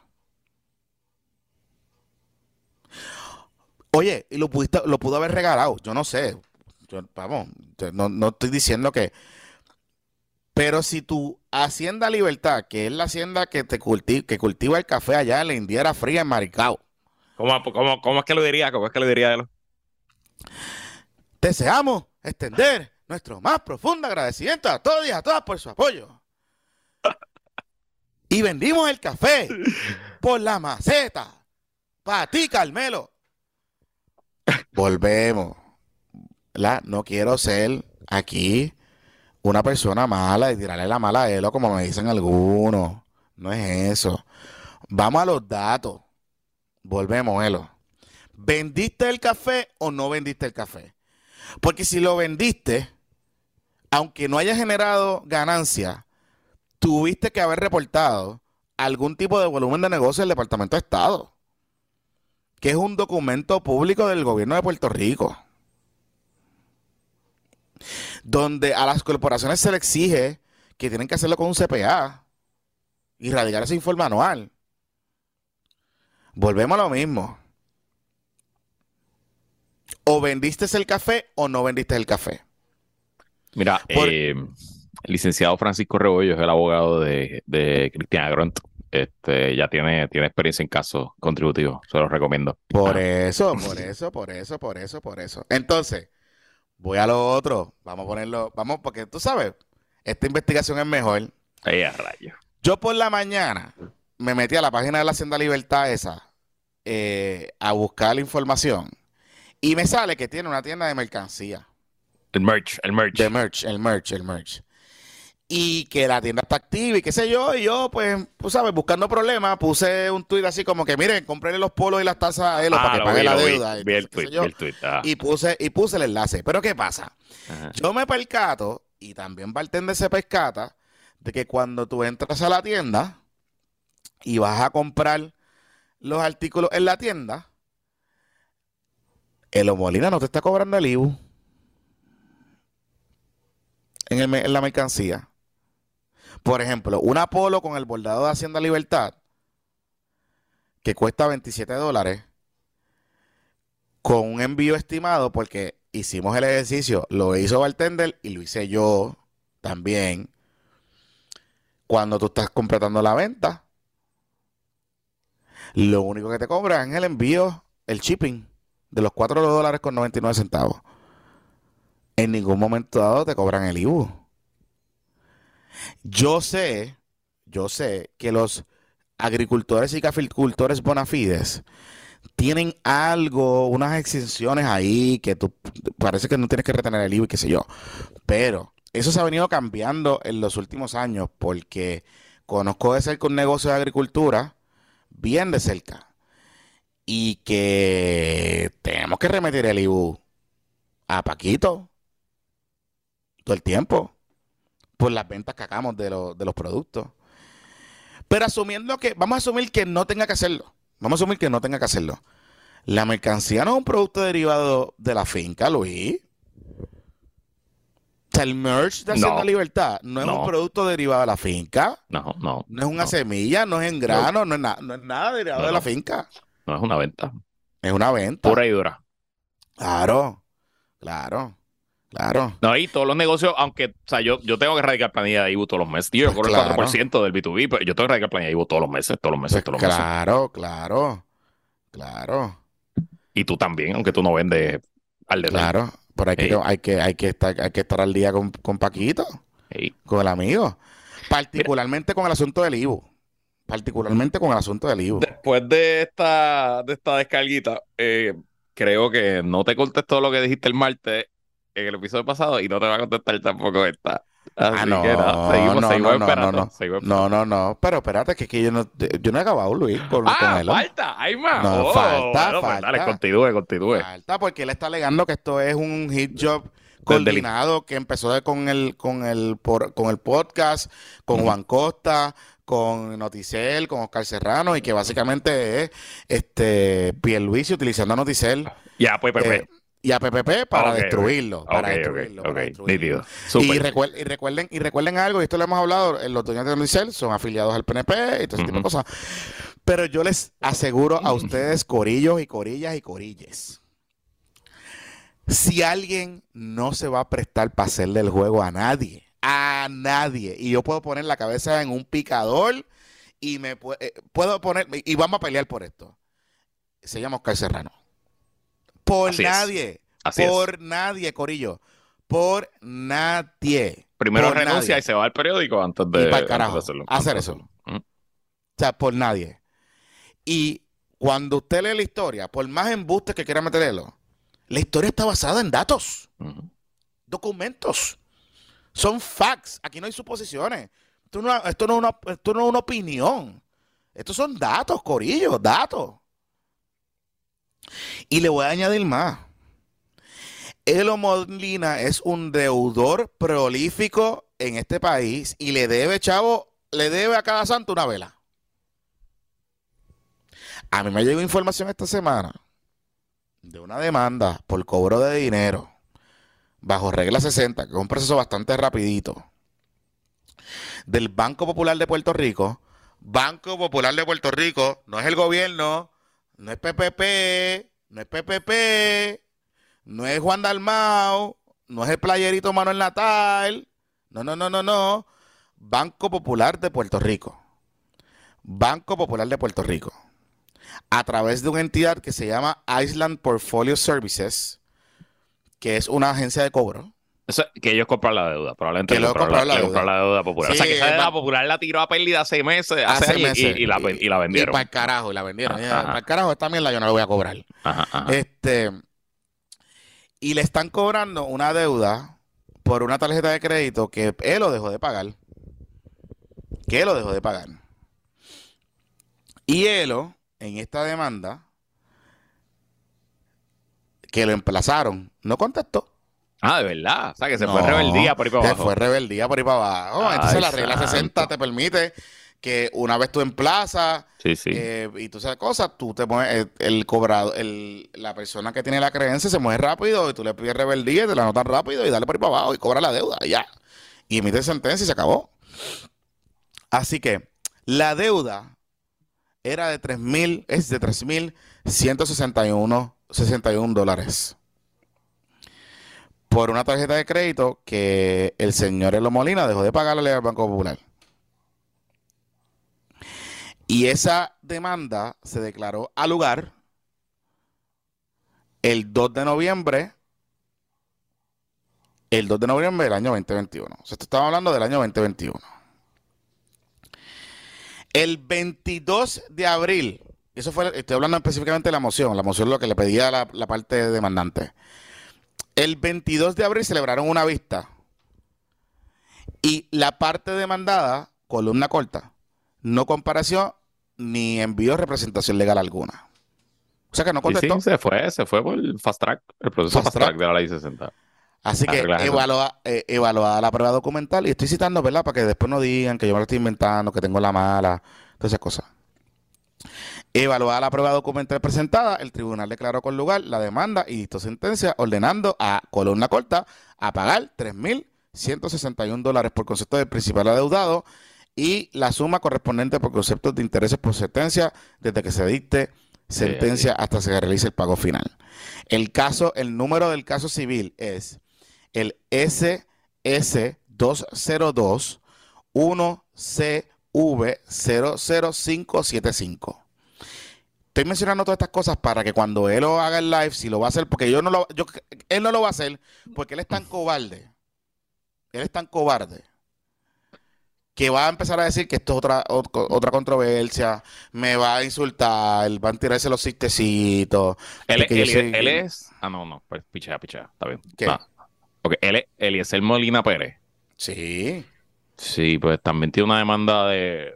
Speaker 2: Oye, y lo, pudiste, lo pudo haber regalado, yo no sé. Yo, vamos, no, no estoy diciendo que. Pero si tu Hacienda Libertad, que es la hacienda que te culti- que cultiva el café allá en la Indiera Fría en Maricao,
Speaker 1: ¿Cómo, cómo, cómo es que lo diría? ¿Cómo es que lo diría él?
Speaker 2: Deseamos extender nuestro más profundo agradecimiento a todos y a todas por su apoyo. Y vendimos el café por la maceta. Para ti, Carmelo. Volvemos. La, no quiero ser aquí una persona mala y tirarle la mala a Elo como me dicen algunos. No es eso. Vamos a los datos. Volvemos, Elo. ¿Vendiste el café o no vendiste el café? Porque si lo vendiste, aunque no haya generado ganancia, tuviste que haber reportado algún tipo de volumen de negocio del Departamento de Estado, que es un documento público del gobierno de Puerto Rico, donde a las corporaciones se le exige que tienen que hacerlo con un CPA y radicar ese informe anual. Volvemos a lo mismo. O vendiste el café o no vendiste el café.
Speaker 1: Mira,
Speaker 2: Por-
Speaker 1: eh, el licenciado Francisco Rebollo es el abogado de, de Cristiana Gront. Este, ya tiene, tiene experiencia en casos contributivos, se los recomiendo.
Speaker 2: Por eso, por eso, por eso, por eso, por eso. Entonces, voy a lo otro. Vamos a ponerlo, vamos, porque tú sabes, esta investigación es mejor.
Speaker 1: Ahí a rayo.
Speaker 2: Yo por la mañana me metí a la página de la Hacienda Libertad esa eh, a buscar la información y me sale que tiene una tienda de mercancía,
Speaker 1: El merch, el merch.
Speaker 2: de merch, el merch, el merch. Y que la tienda está activa y qué sé yo, y yo pues, tú sabes, buscando problemas, puse un tuit así como que miren, cómprenle los polos y las tazas a él
Speaker 1: Ah,
Speaker 2: para que pague
Speaker 1: vi,
Speaker 2: la
Speaker 1: vi.
Speaker 2: deuda. y
Speaker 1: Vi el el ah.
Speaker 2: puse, y puse el enlace. Pero ¿qué pasa?
Speaker 1: Ajá.
Speaker 2: Yo me percato, y también Bartender se pescata, de que cuando tú entras a la tienda y vas a comprar los artículos en la tienda, el Molina no te está cobrando el IBU en, el me- en la mercancía. Por ejemplo, un Apolo con el bordado de Hacienda Libertad, que cuesta 27 dólares, con un envío estimado, porque hicimos el ejercicio, lo hizo Bartender y lo hice yo también. Cuando tú estás completando la venta, lo único que te cobran es el envío, el shipping, de los 4 dólares con 99 centavos. En ningún momento dado te cobran el IBU. Yo sé, yo sé que los agricultores y caficultores bona fides tienen algo, unas exenciones ahí que tú parece que no tienes que retener el IVA y qué sé yo. Pero eso se ha venido cambiando en los últimos años porque conozco de cerca un negocio de agricultura bien de cerca y que tenemos que remitir el IBU a Paquito todo el tiempo por las ventas que hagamos de, los- de los productos. Pero asumiendo que, vamos a asumir que no tenga que hacerlo. Vamos a asumir que no tenga que hacerlo. La mercancía no es un producto derivado de la finca, Luis. O sea, el merch de Hacienda
Speaker 1: No.
Speaker 2: Libertad no es
Speaker 1: No.
Speaker 2: un producto derivado de la finca.
Speaker 1: No, no,
Speaker 2: No es una
Speaker 1: No.
Speaker 2: semilla, no es en grano, no, es, na- no es nada derivado de la finca.
Speaker 1: no es una venta.
Speaker 2: Es una venta.
Speaker 1: Pura y dura.
Speaker 2: Claro, claro, claro.
Speaker 1: No, y todos los negocios, aunque, o sea, yo, yo tengo que radicar planilla de IBU todos los meses. Tío, yo
Speaker 2: Pues
Speaker 1: cobro el
Speaker 2: claro.
Speaker 1: 4% del B2B, pero yo tengo que radicar planilla de IBU todos los meses, todos los meses,
Speaker 2: Pues
Speaker 1: todos los meses.
Speaker 2: claro, claro, claro,
Speaker 1: Y tú también, aunque tú no vendes al detalle.
Speaker 2: claro. Pero hay que, hay que, hay que estar, hay que estar al día con, con Paquito.
Speaker 1: Ey,
Speaker 2: con el amigo. Particularmente con el asunto del IBU. particularmente con el asunto del libro.
Speaker 1: Después de esta, de esta descarguita, eh, creo que no te contestó lo que dijiste el martes en el episodio pasado y no te va a contestar tampoco esta. Así
Speaker 2: Ah, no,
Speaker 1: que nada, seguimos,
Speaker 2: no,
Speaker 1: seguimos
Speaker 2: no, no,
Speaker 1: esperando.
Speaker 2: no, no.
Speaker 1: seguimos
Speaker 2: No, no, no. Pero espérate, que, es que yo no, yo no he acabado, Luis, con, con
Speaker 1: Ah,
Speaker 2: él.
Speaker 1: falta, hay más.
Speaker 2: No,
Speaker 1: Oh,
Speaker 2: falta,
Speaker 1: bueno, pues
Speaker 2: falta.
Speaker 1: dale, continúe, continúe.
Speaker 2: Falta porque él está alegando que esto es un hit job coordinado que empezó con el con el por- con el podcast, con. Juan Costa, con Noticel, con Oscar Serrano y que básicamente es este Pierluisi utilizando a Noticel
Speaker 1: Ya, pues, pues,
Speaker 2: eh, y a PPP para destruirlo, para destruirlo, para destruirlo. Y, recuer- y recuerden, y recuerden algo, y esto lo hemos hablado, eh, los dueños de Noticel son afiliados al PNP y todo ese tipo de cosas. Pero yo les aseguro a ustedes, corillos y corillas y corilles, si alguien no se va a prestar para hacerle el juego a nadie, a nadie, y yo puedo poner la cabeza en un picador y me eh, puedo poner, y vamos a pelear por esto. Se llama Oscar Serrano. Por
Speaker 1: Así
Speaker 2: nadie.
Speaker 1: Así
Speaker 2: por nadie, Corillo. Por nadie.
Speaker 1: Primero
Speaker 2: por
Speaker 1: renuncia
Speaker 2: nadie.
Speaker 1: y se va al periódico antes de,
Speaker 2: Y carajo,
Speaker 1: de hacerlo.
Speaker 2: hacer
Speaker 1: Antes de
Speaker 2: eso. O sea, por nadie. Y cuando usted lee la historia, por más embustes que quiera meterlo, la historia está basada en datos, documentos. Son facts. Aquí no hay suposiciones. Esto no, esto no es una, esto no es una opinión. Estos son datos, Corillo, datos. Y le voy a añadir más. Elo Molina es un deudor prolífico en este país y le debe, chavo, le debe a cada santo una vela. A mí me llegó información esta semana de una demanda por cobro de dinero bajo regla 60, que es un proceso bastante rapidito, del Banco Popular de Puerto Rico. Banco Popular de Puerto Rico no es el gobierno, no es PPP, no es PPP, no es Juan Dalmao, no es el playerito Manuel Natal, no, no, no, no, no. Banco Popular de Puerto Rico. Banco Popular de Puerto Rico. A través de una entidad que se llama Island Portfolio Services, que es una agencia de cobro.
Speaker 1: Eso, que ellos compran la deuda, probablemente
Speaker 2: Que ellos
Speaker 1: compraron
Speaker 2: compraron la
Speaker 1: compraron
Speaker 2: deuda.
Speaker 1: la deuda popular. o sea, que esa deuda popular la tiró a pérdida hace meses, hace, y-
Speaker 2: meses.
Speaker 1: Y, la, y la
Speaker 2: Y
Speaker 1: vendieron.
Speaker 2: para el carajo, y la vendieron. Y,
Speaker 1: Ajá.
Speaker 2: Para el carajo, esta mierda yo no la voy a cobrar.
Speaker 1: Ajá.
Speaker 2: Este, y le están cobrando una deuda por una tarjeta de crédito que él lo dejó de pagar. Que él lo dejó de pagar. Y Elo, en esta demanda, que lo emplazaron, no contestó.
Speaker 1: Ah, de verdad. O sea, que se fue rebeldía por ahí para
Speaker 2: Se
Speaker 1: abajo.
Speaker 2: fue rebeldía por ahí para abajo. Entonces la regla
Speaker 1: santo.
Speaker 2: 60 te permite que una vez tú emplazas
Speaker 1: Sí, sí.
Speaker 2: eh, y tú sabes cosas, tú te mueves, el, el cobrado, el, la persona que tiene la creencia se mueve rápido y tú le pides rebeldía y te la anotan rápido y dale por ahí para abajo y cobra la deuda y ya. Y emite sentencia y se acabó. Así que la deuda era de 3.000, es de 3.161 61 dólares. Por una tarjeta de crédito que el señor Elo Molina dejó de pagarle al Banco Popular. Y esa demanda se declaró a lugar el 2 de noviembre. El 2 de noviembre del año 2021. O sea, esto hablando del año 2021. El 22 de abril, eso fue, estoy hablando específicamente de la moción, la moción es lo que le pedía la, la parte demandante. El 22 de abril celebraron una vista y la parte demandada, columna corta, no compareció ni envió representación legal alguna. O sea que no
Speaker 1: Sí, sí,
Speaker 2: contestó.
Speaker 1: se fue, se fue por el fast track, el proceso
Speaker 2: Fast
Speaker 1: fast, track.
Speaker 2: track.
Speaker 1: de la ley 60.
Speaker 2: Así que
Speaker 1: Arregla eso.
Speaker 2: evalua- eh, evaluada la prueba documental, y estoy citando, ¿verdad? Para que después no digan que yo me lo estoy inventando, que tengo la mala, todas esas cosas. Evaluada la prueba documental presentada, el tribunal declaró con lugar la demanda y dictó sentencia ordenando a columna corta a pagar 3.161 dólares por concepto del principal adeudado y la suma correspondiente por conceptos de intereses por sentencia desde que se dicte sentencia hasta se realice el pago final. El caso, el número del caso civil es el SS202 1CV00575. Estoy mencionando todas estas cosas para que cuando él lo haga el live, si lo va a hacer, porque yo no lo, yo, él no lo va a hacer, porque él es tan cobarde. Él es tan cobarde que va a empezar a decir que esto es otra, otra controversia, me va a insultar, va a tirarse los cistecitos.
Speaker 1: Él, él, es. Ah, no, no, pues pichea, pichea, está bien. ¿Qué? Ah, ok, él es Eliezer Molina Pérez.
Speaker 2: Sí.
Speaker 1: Sí, pues también tiene una demanda de,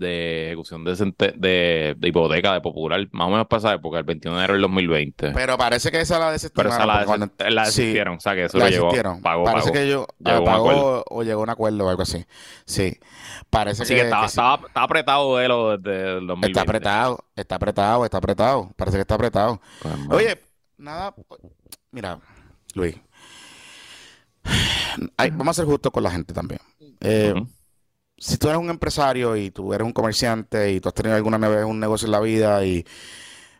Speaker 1: de ejecución de, de, de, hipoteca de Popular, más o menos para esa época, el 21 de enero del 2020.
Speaker 2: Pero parece que esa la desestimaron.
Speaker 1: Pero esa la, la desistieron, o sea que eso lo llegó, pagó,
Speaker 2: Parece que yo llegó pagó o llegó a un acuerdo o algo así. Sí, parece
Speaker 1: que, estaba, estaba, apretado de lo desde el 2020.
Speaker 2: Está apretado, está apretado, está apretado, parece que está apretado. Pues, Oye, nada, mira, Luis, vamos a ser justos con la gente también. Eh, si tú eres un empresario y tú eres un comerciante y tú has tenido alguna vez un negocio en la vida y,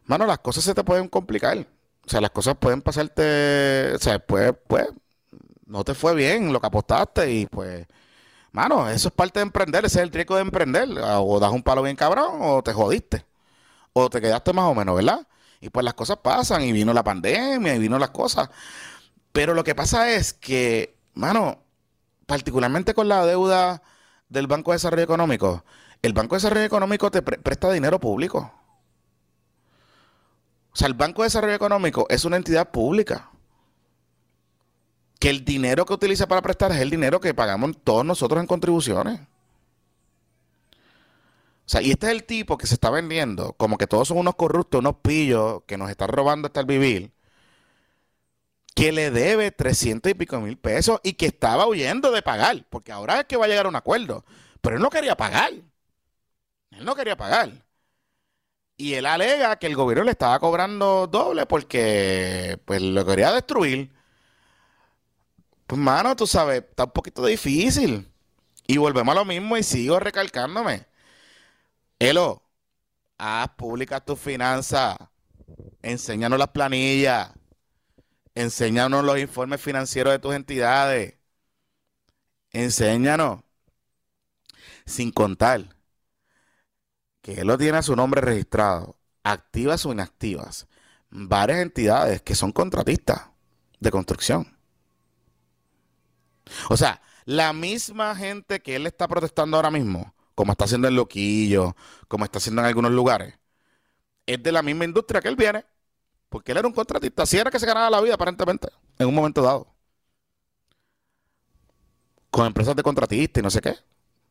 Speaker 2: mano, las cosas se te pueden complicar. O sea, las cosas pueden pasarte, o sea, pues, pues, no te fue bien lo que apostaste y pues, mano, eso es parte de emprender, ese es el riesgo de emprender. O das un palo bien cabrón o te jodiste. O te quedaste más o menos, ¿verdad? Y pues las cosas pasan y vino la pandemia y vino las cosas. Pero lo que pasa es que, mano, particularmente con la deuda del Banco de Desarrollo Económico, el Banco de Desarrollo Económico te presta dinero público. O sea, el Banco de Desarrollo Económico es una entidad pública. Que el dinero que utiliza para prestar es el dinero que pagamos todos nosotros en contribuciones. O sea, y este es el tipo que se está vendiendo como que todos son unos corruptos, unos pillos que nos están robando hasta el vivir que le debe 300 y pico mil pesos y que estaba huyendo de pagar, porque ahora es que va a llegar a un acuerdo, pero él no quería pagar. Él no quería pagar. Y él alega que el gobierno le estaba cobrando doble porque pues lo quería destruir. Pues mano, tú sabes, está un poquito difícil. Y volvemos a lo mismo y sigo recalcándome. Elo, haz públicas tus finanzas. Enséñanos las planillas. Enséñanos los informes financieros de tus entidades. Enséñanos. Sin contar que él lo tiene a su nombre registrado, activas o inactivas, varias entidades que son contratistas de construcción. O sea, la misma gente que él está protestando ahora mismo, como está haciendo en Loquillo, como está haciendo en algunos lugares, es de la misma industria que él viene. Porque él era un contratista. Así era que se ganaba la vida, aparentemente, en un momento dado. Con empresas de contratistas y no sé qué.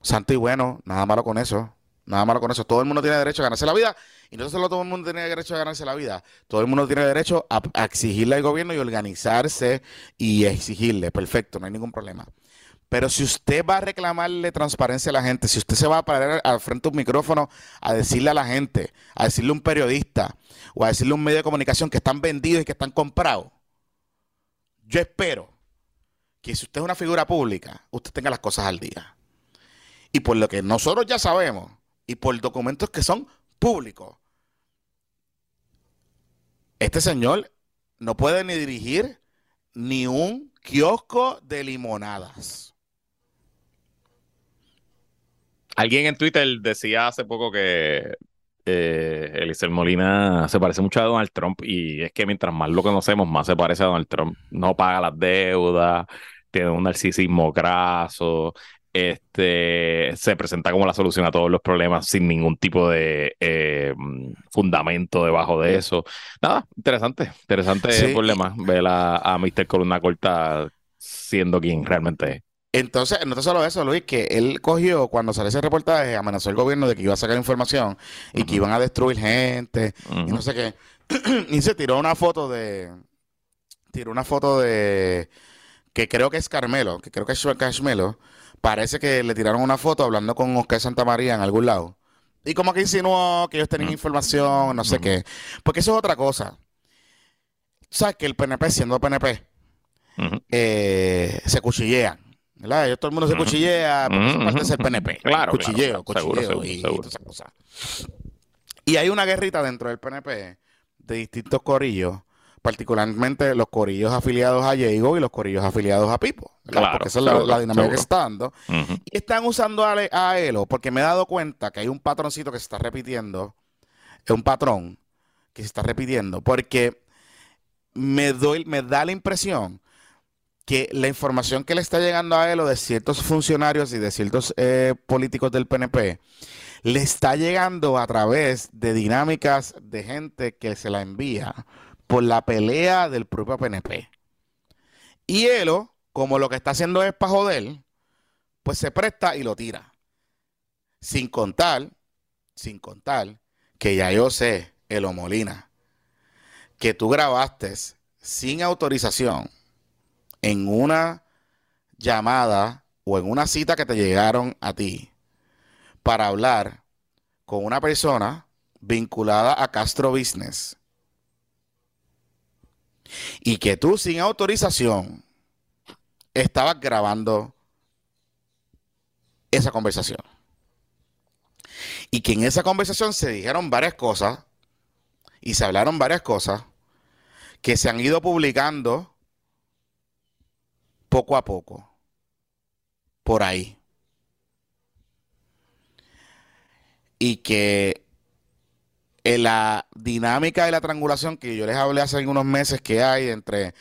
Speaker 2: Santo y bueno, nada malo con eso. Nada malo con eso. Todo el mundo tiene derecho a ganarse la vida. Y no solo todo el mundo tiene derecho a ganarse la vida. Todo el mundo tiene derecho a exigirle al gobierno y organizarse y exigirle. Perfecto, no hay ningún problema. Pero si usted va a reclamarle transparencia a la gente, si usted se va a parar al frente de un micrófono a decirle a la gente, a decirle a un periodista o a decirle a un medio de comunicación que están vendidos y que están comprados, yo espero que si usted es una figura pública, usted tenga las cosas al día. Y por lo que nosotros ya sabemos, y por documentos que son públicos, este señor no puede ni dirigir ni un kiosco de limonadas.
Speaker 1: Alguien en Twitter decía hace poco que eh, Eliezer Molina se parece mucho a Donald Trump y es que mientras más lo conocemos, más se parece a Donald Trump. No paga las deudas, tiene un narcisismo graso, este, se presenta como la solución a todos los problemas sin ningún tipo de eh, fundamento debajo de eso. Nada, interesante, interesante el problema ver a, a Mr. Columna Corta siendo quien realmente es.
Speaker 2: Entonces, no solo eso, Luis, que él cogió, cuando salió ese reportaje, amenazó al gobierno de que iba a sacar información y que iban a destruir gente y no sé qué. y se tiró una foto de. Tiró una foto de. Que creo que es Carmelo, que creo que es Carmelo. Parece que le tiraron una foto hablando con Oscar Santa María en algún lado. Y como que insinuó que ellos tenían información, no sé qué. Porque eso es otra cosa. ¿Sabes que el PNP, siendo PNP, eh, se cuchillean? ¿Verdad? todo el mundo se cuchillea porque uh parte del PNP.
Speaker 1: Claro,
Speaker 2: cuchilleo, cuchilleo y todas esas cosas. Y hay una guerrita dentro del PNP de distintos corillos, particularmente los corillos afiliados a Diego y los corillos afiliados a Pipo. Claro, porque esa es la, dinámica que está dando. Y están usando a, a, Elo porque me he dado cuenta que hay un patroncito que se está repitiendo, es un patrón que se está repitiendo, porque me, doy, me da la impresión que la información que le está llegando a él o de ciertos funcionarios y de ciertos eh, políticos del PNP le está llegando a través de dinámicas de gente que se la envía por la pelea del propio PNP. Y él, como lo que está haciendo es para joder, pues se presta y lo tira. Sin contar, sin contar, que ya yo sé, Elo Molina, que tú grabaste sin autorización en una llamada o en una cita que te llegaron a ti para hablar con una persona vinculada a Castro Business y que tú sin autorización estabas grabando esa conversación. Y que en esa conversación se dijeron varias cosas y se hablaron varias cosas que se han ido publicando poco a poco, por ahí. Y que en la dinámica de la triangulación que yo les hablé hace algunos meses que hay entre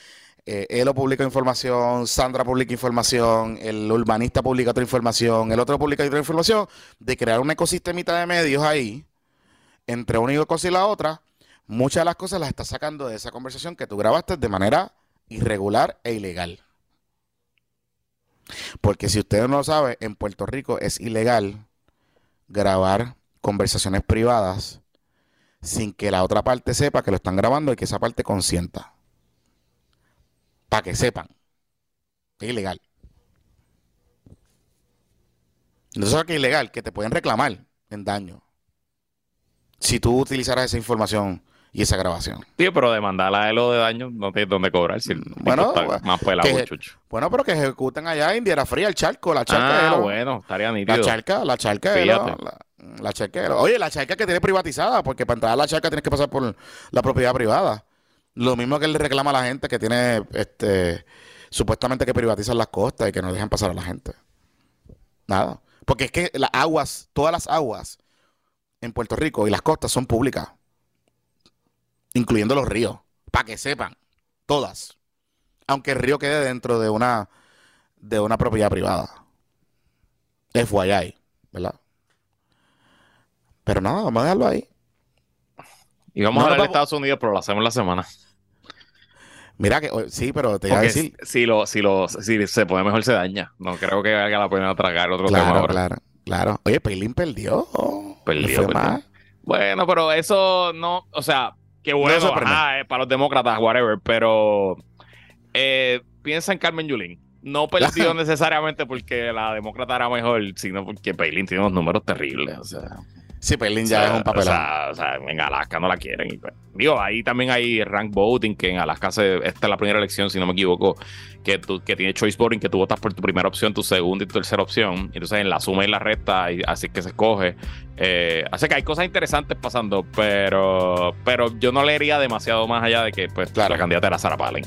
Speaker 2: eh, Elo publica información, Sandra publica información, el urbanista publica otra información, el otro publica otra información, de crear un ecosistemita de medios ahí, entre una cosa y la otra, muchas de las cosas las está sacando de esa conversación que tú grabaste de manera irregular e ilegal. Porque si usted no lo sabe, en Puerto Rico es ilegal grabar conversaciones privadas sin que la otra parte sepa que lo están grabando y que esa parte consienta. Para que sepan. Es ilegal. Entonces, que es ilegal, que te pueden reclamar en daño si tú utilizaras esa información y esa grabación.
Speaker 1: Sí, pero demandarla de lo de daño no tienes dónde cobrar. Si
Speaker 2: bueno,
Speaker 1: más pelado,
Speaker 2: bueno, pero que ejecuten allá en Diera Fría el charco, la charca.
Speaker 1: Ah, bueno, estaría nítido.
Speaker 2: La charca, la charca. La, la charca. Oye, la charca que tiene privatizada, porque para entrar a la charca tienes que pasar por la propiedad privada. Lo mismo que le reclama a la gente que tiene, este, supuestamente que privatizan las costas y que no dejan pasar a la gente. Nada. Porque es que las aguas, todas las aguas en Puerto Rico y las costas son públicas incluyendo los ríos, para que sepan, todas. Aunque el río quede dentro de una, de una propiedad privada. Es FYI, ¿verdad? Pero nada, vamos a dejarlo ahí.
Speaker 1: Y vamos a ver Estados Unidos, pero lo hacemos la semana.
Speaker 2: Mira que sí, pero te iba a decir.
Speaker 1: Si, lo, si, lo, si se pone mejor, se daña. No creo que valga la pena tragar otro
Speaker 2: tema
Speaker 1: ahora.
Speaker 2: Claro, claro. Oye, Pelín perdió.
Speaker 1: Perdió. perdió. Bueno, pero eso no. O sea, Qué bueno, eh, para los demócratas, whatever, pero eh, piensa en Carmen Yulín. No perdió necesariamente porque la demócrata era mejor, sino porque Palin tiene unos números terribles. O sea.
Speaker 2: Sí, Pelín ya es un papel.
Speaker 1: O sea, en Alaska no la quieren. Pues, digo, ahí también hay rank voting, que en Alaska se, esta es la primera elección, si no me equivoco, que, tú, que tiene choice voting, que tú votas por tu primera opción, tu segunda y tu tercera opción. Entonces en la suma y la resta, y así que se escoge. Eh, así que hay cosas interesantes pasando, pero, pero yo no leería demasiado más allá de que pues, la candidata era Sarah Palin.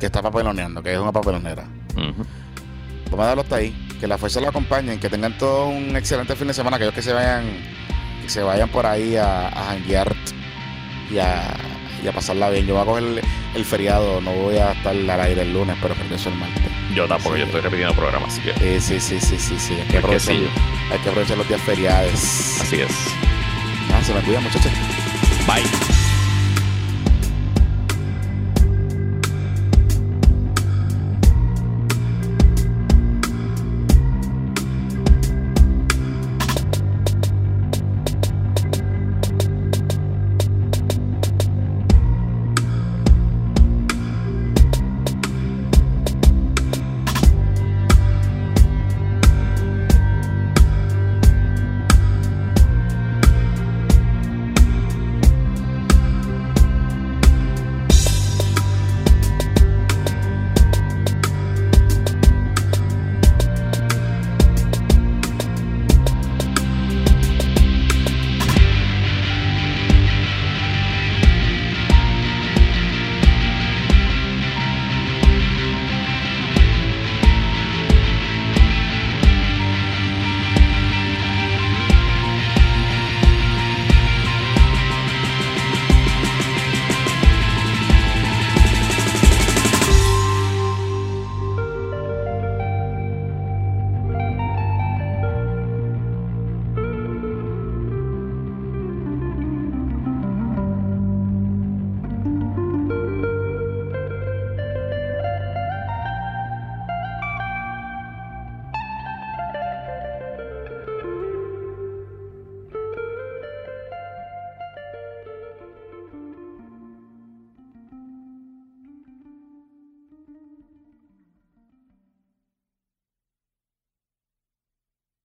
Speaker 2: que está papeloneando, que es una papelonera. Vamos a darlo hasta ahí que la fuerza lo acompañen, que tengan todo un excelente fin de semana, aquellos que se vayan, que se vayan por ahí a, a janguear y a, pasarla bien. Yo voy a coger el, feriado, no voy a estar al aire el lunes, pero regreso el martes.
Speaker 1: Yo tampoco, yo estoy repitiendo programas, así que.
Speaker 2: Eh, sí, sí, sí, sí, sí. Hay que, aprovechar, hay que aprovechar los días feriados.
Speaker 1: Así es.
Speaker 2: Ah, se me cuida, muchachos.
Speaker 1: Bye.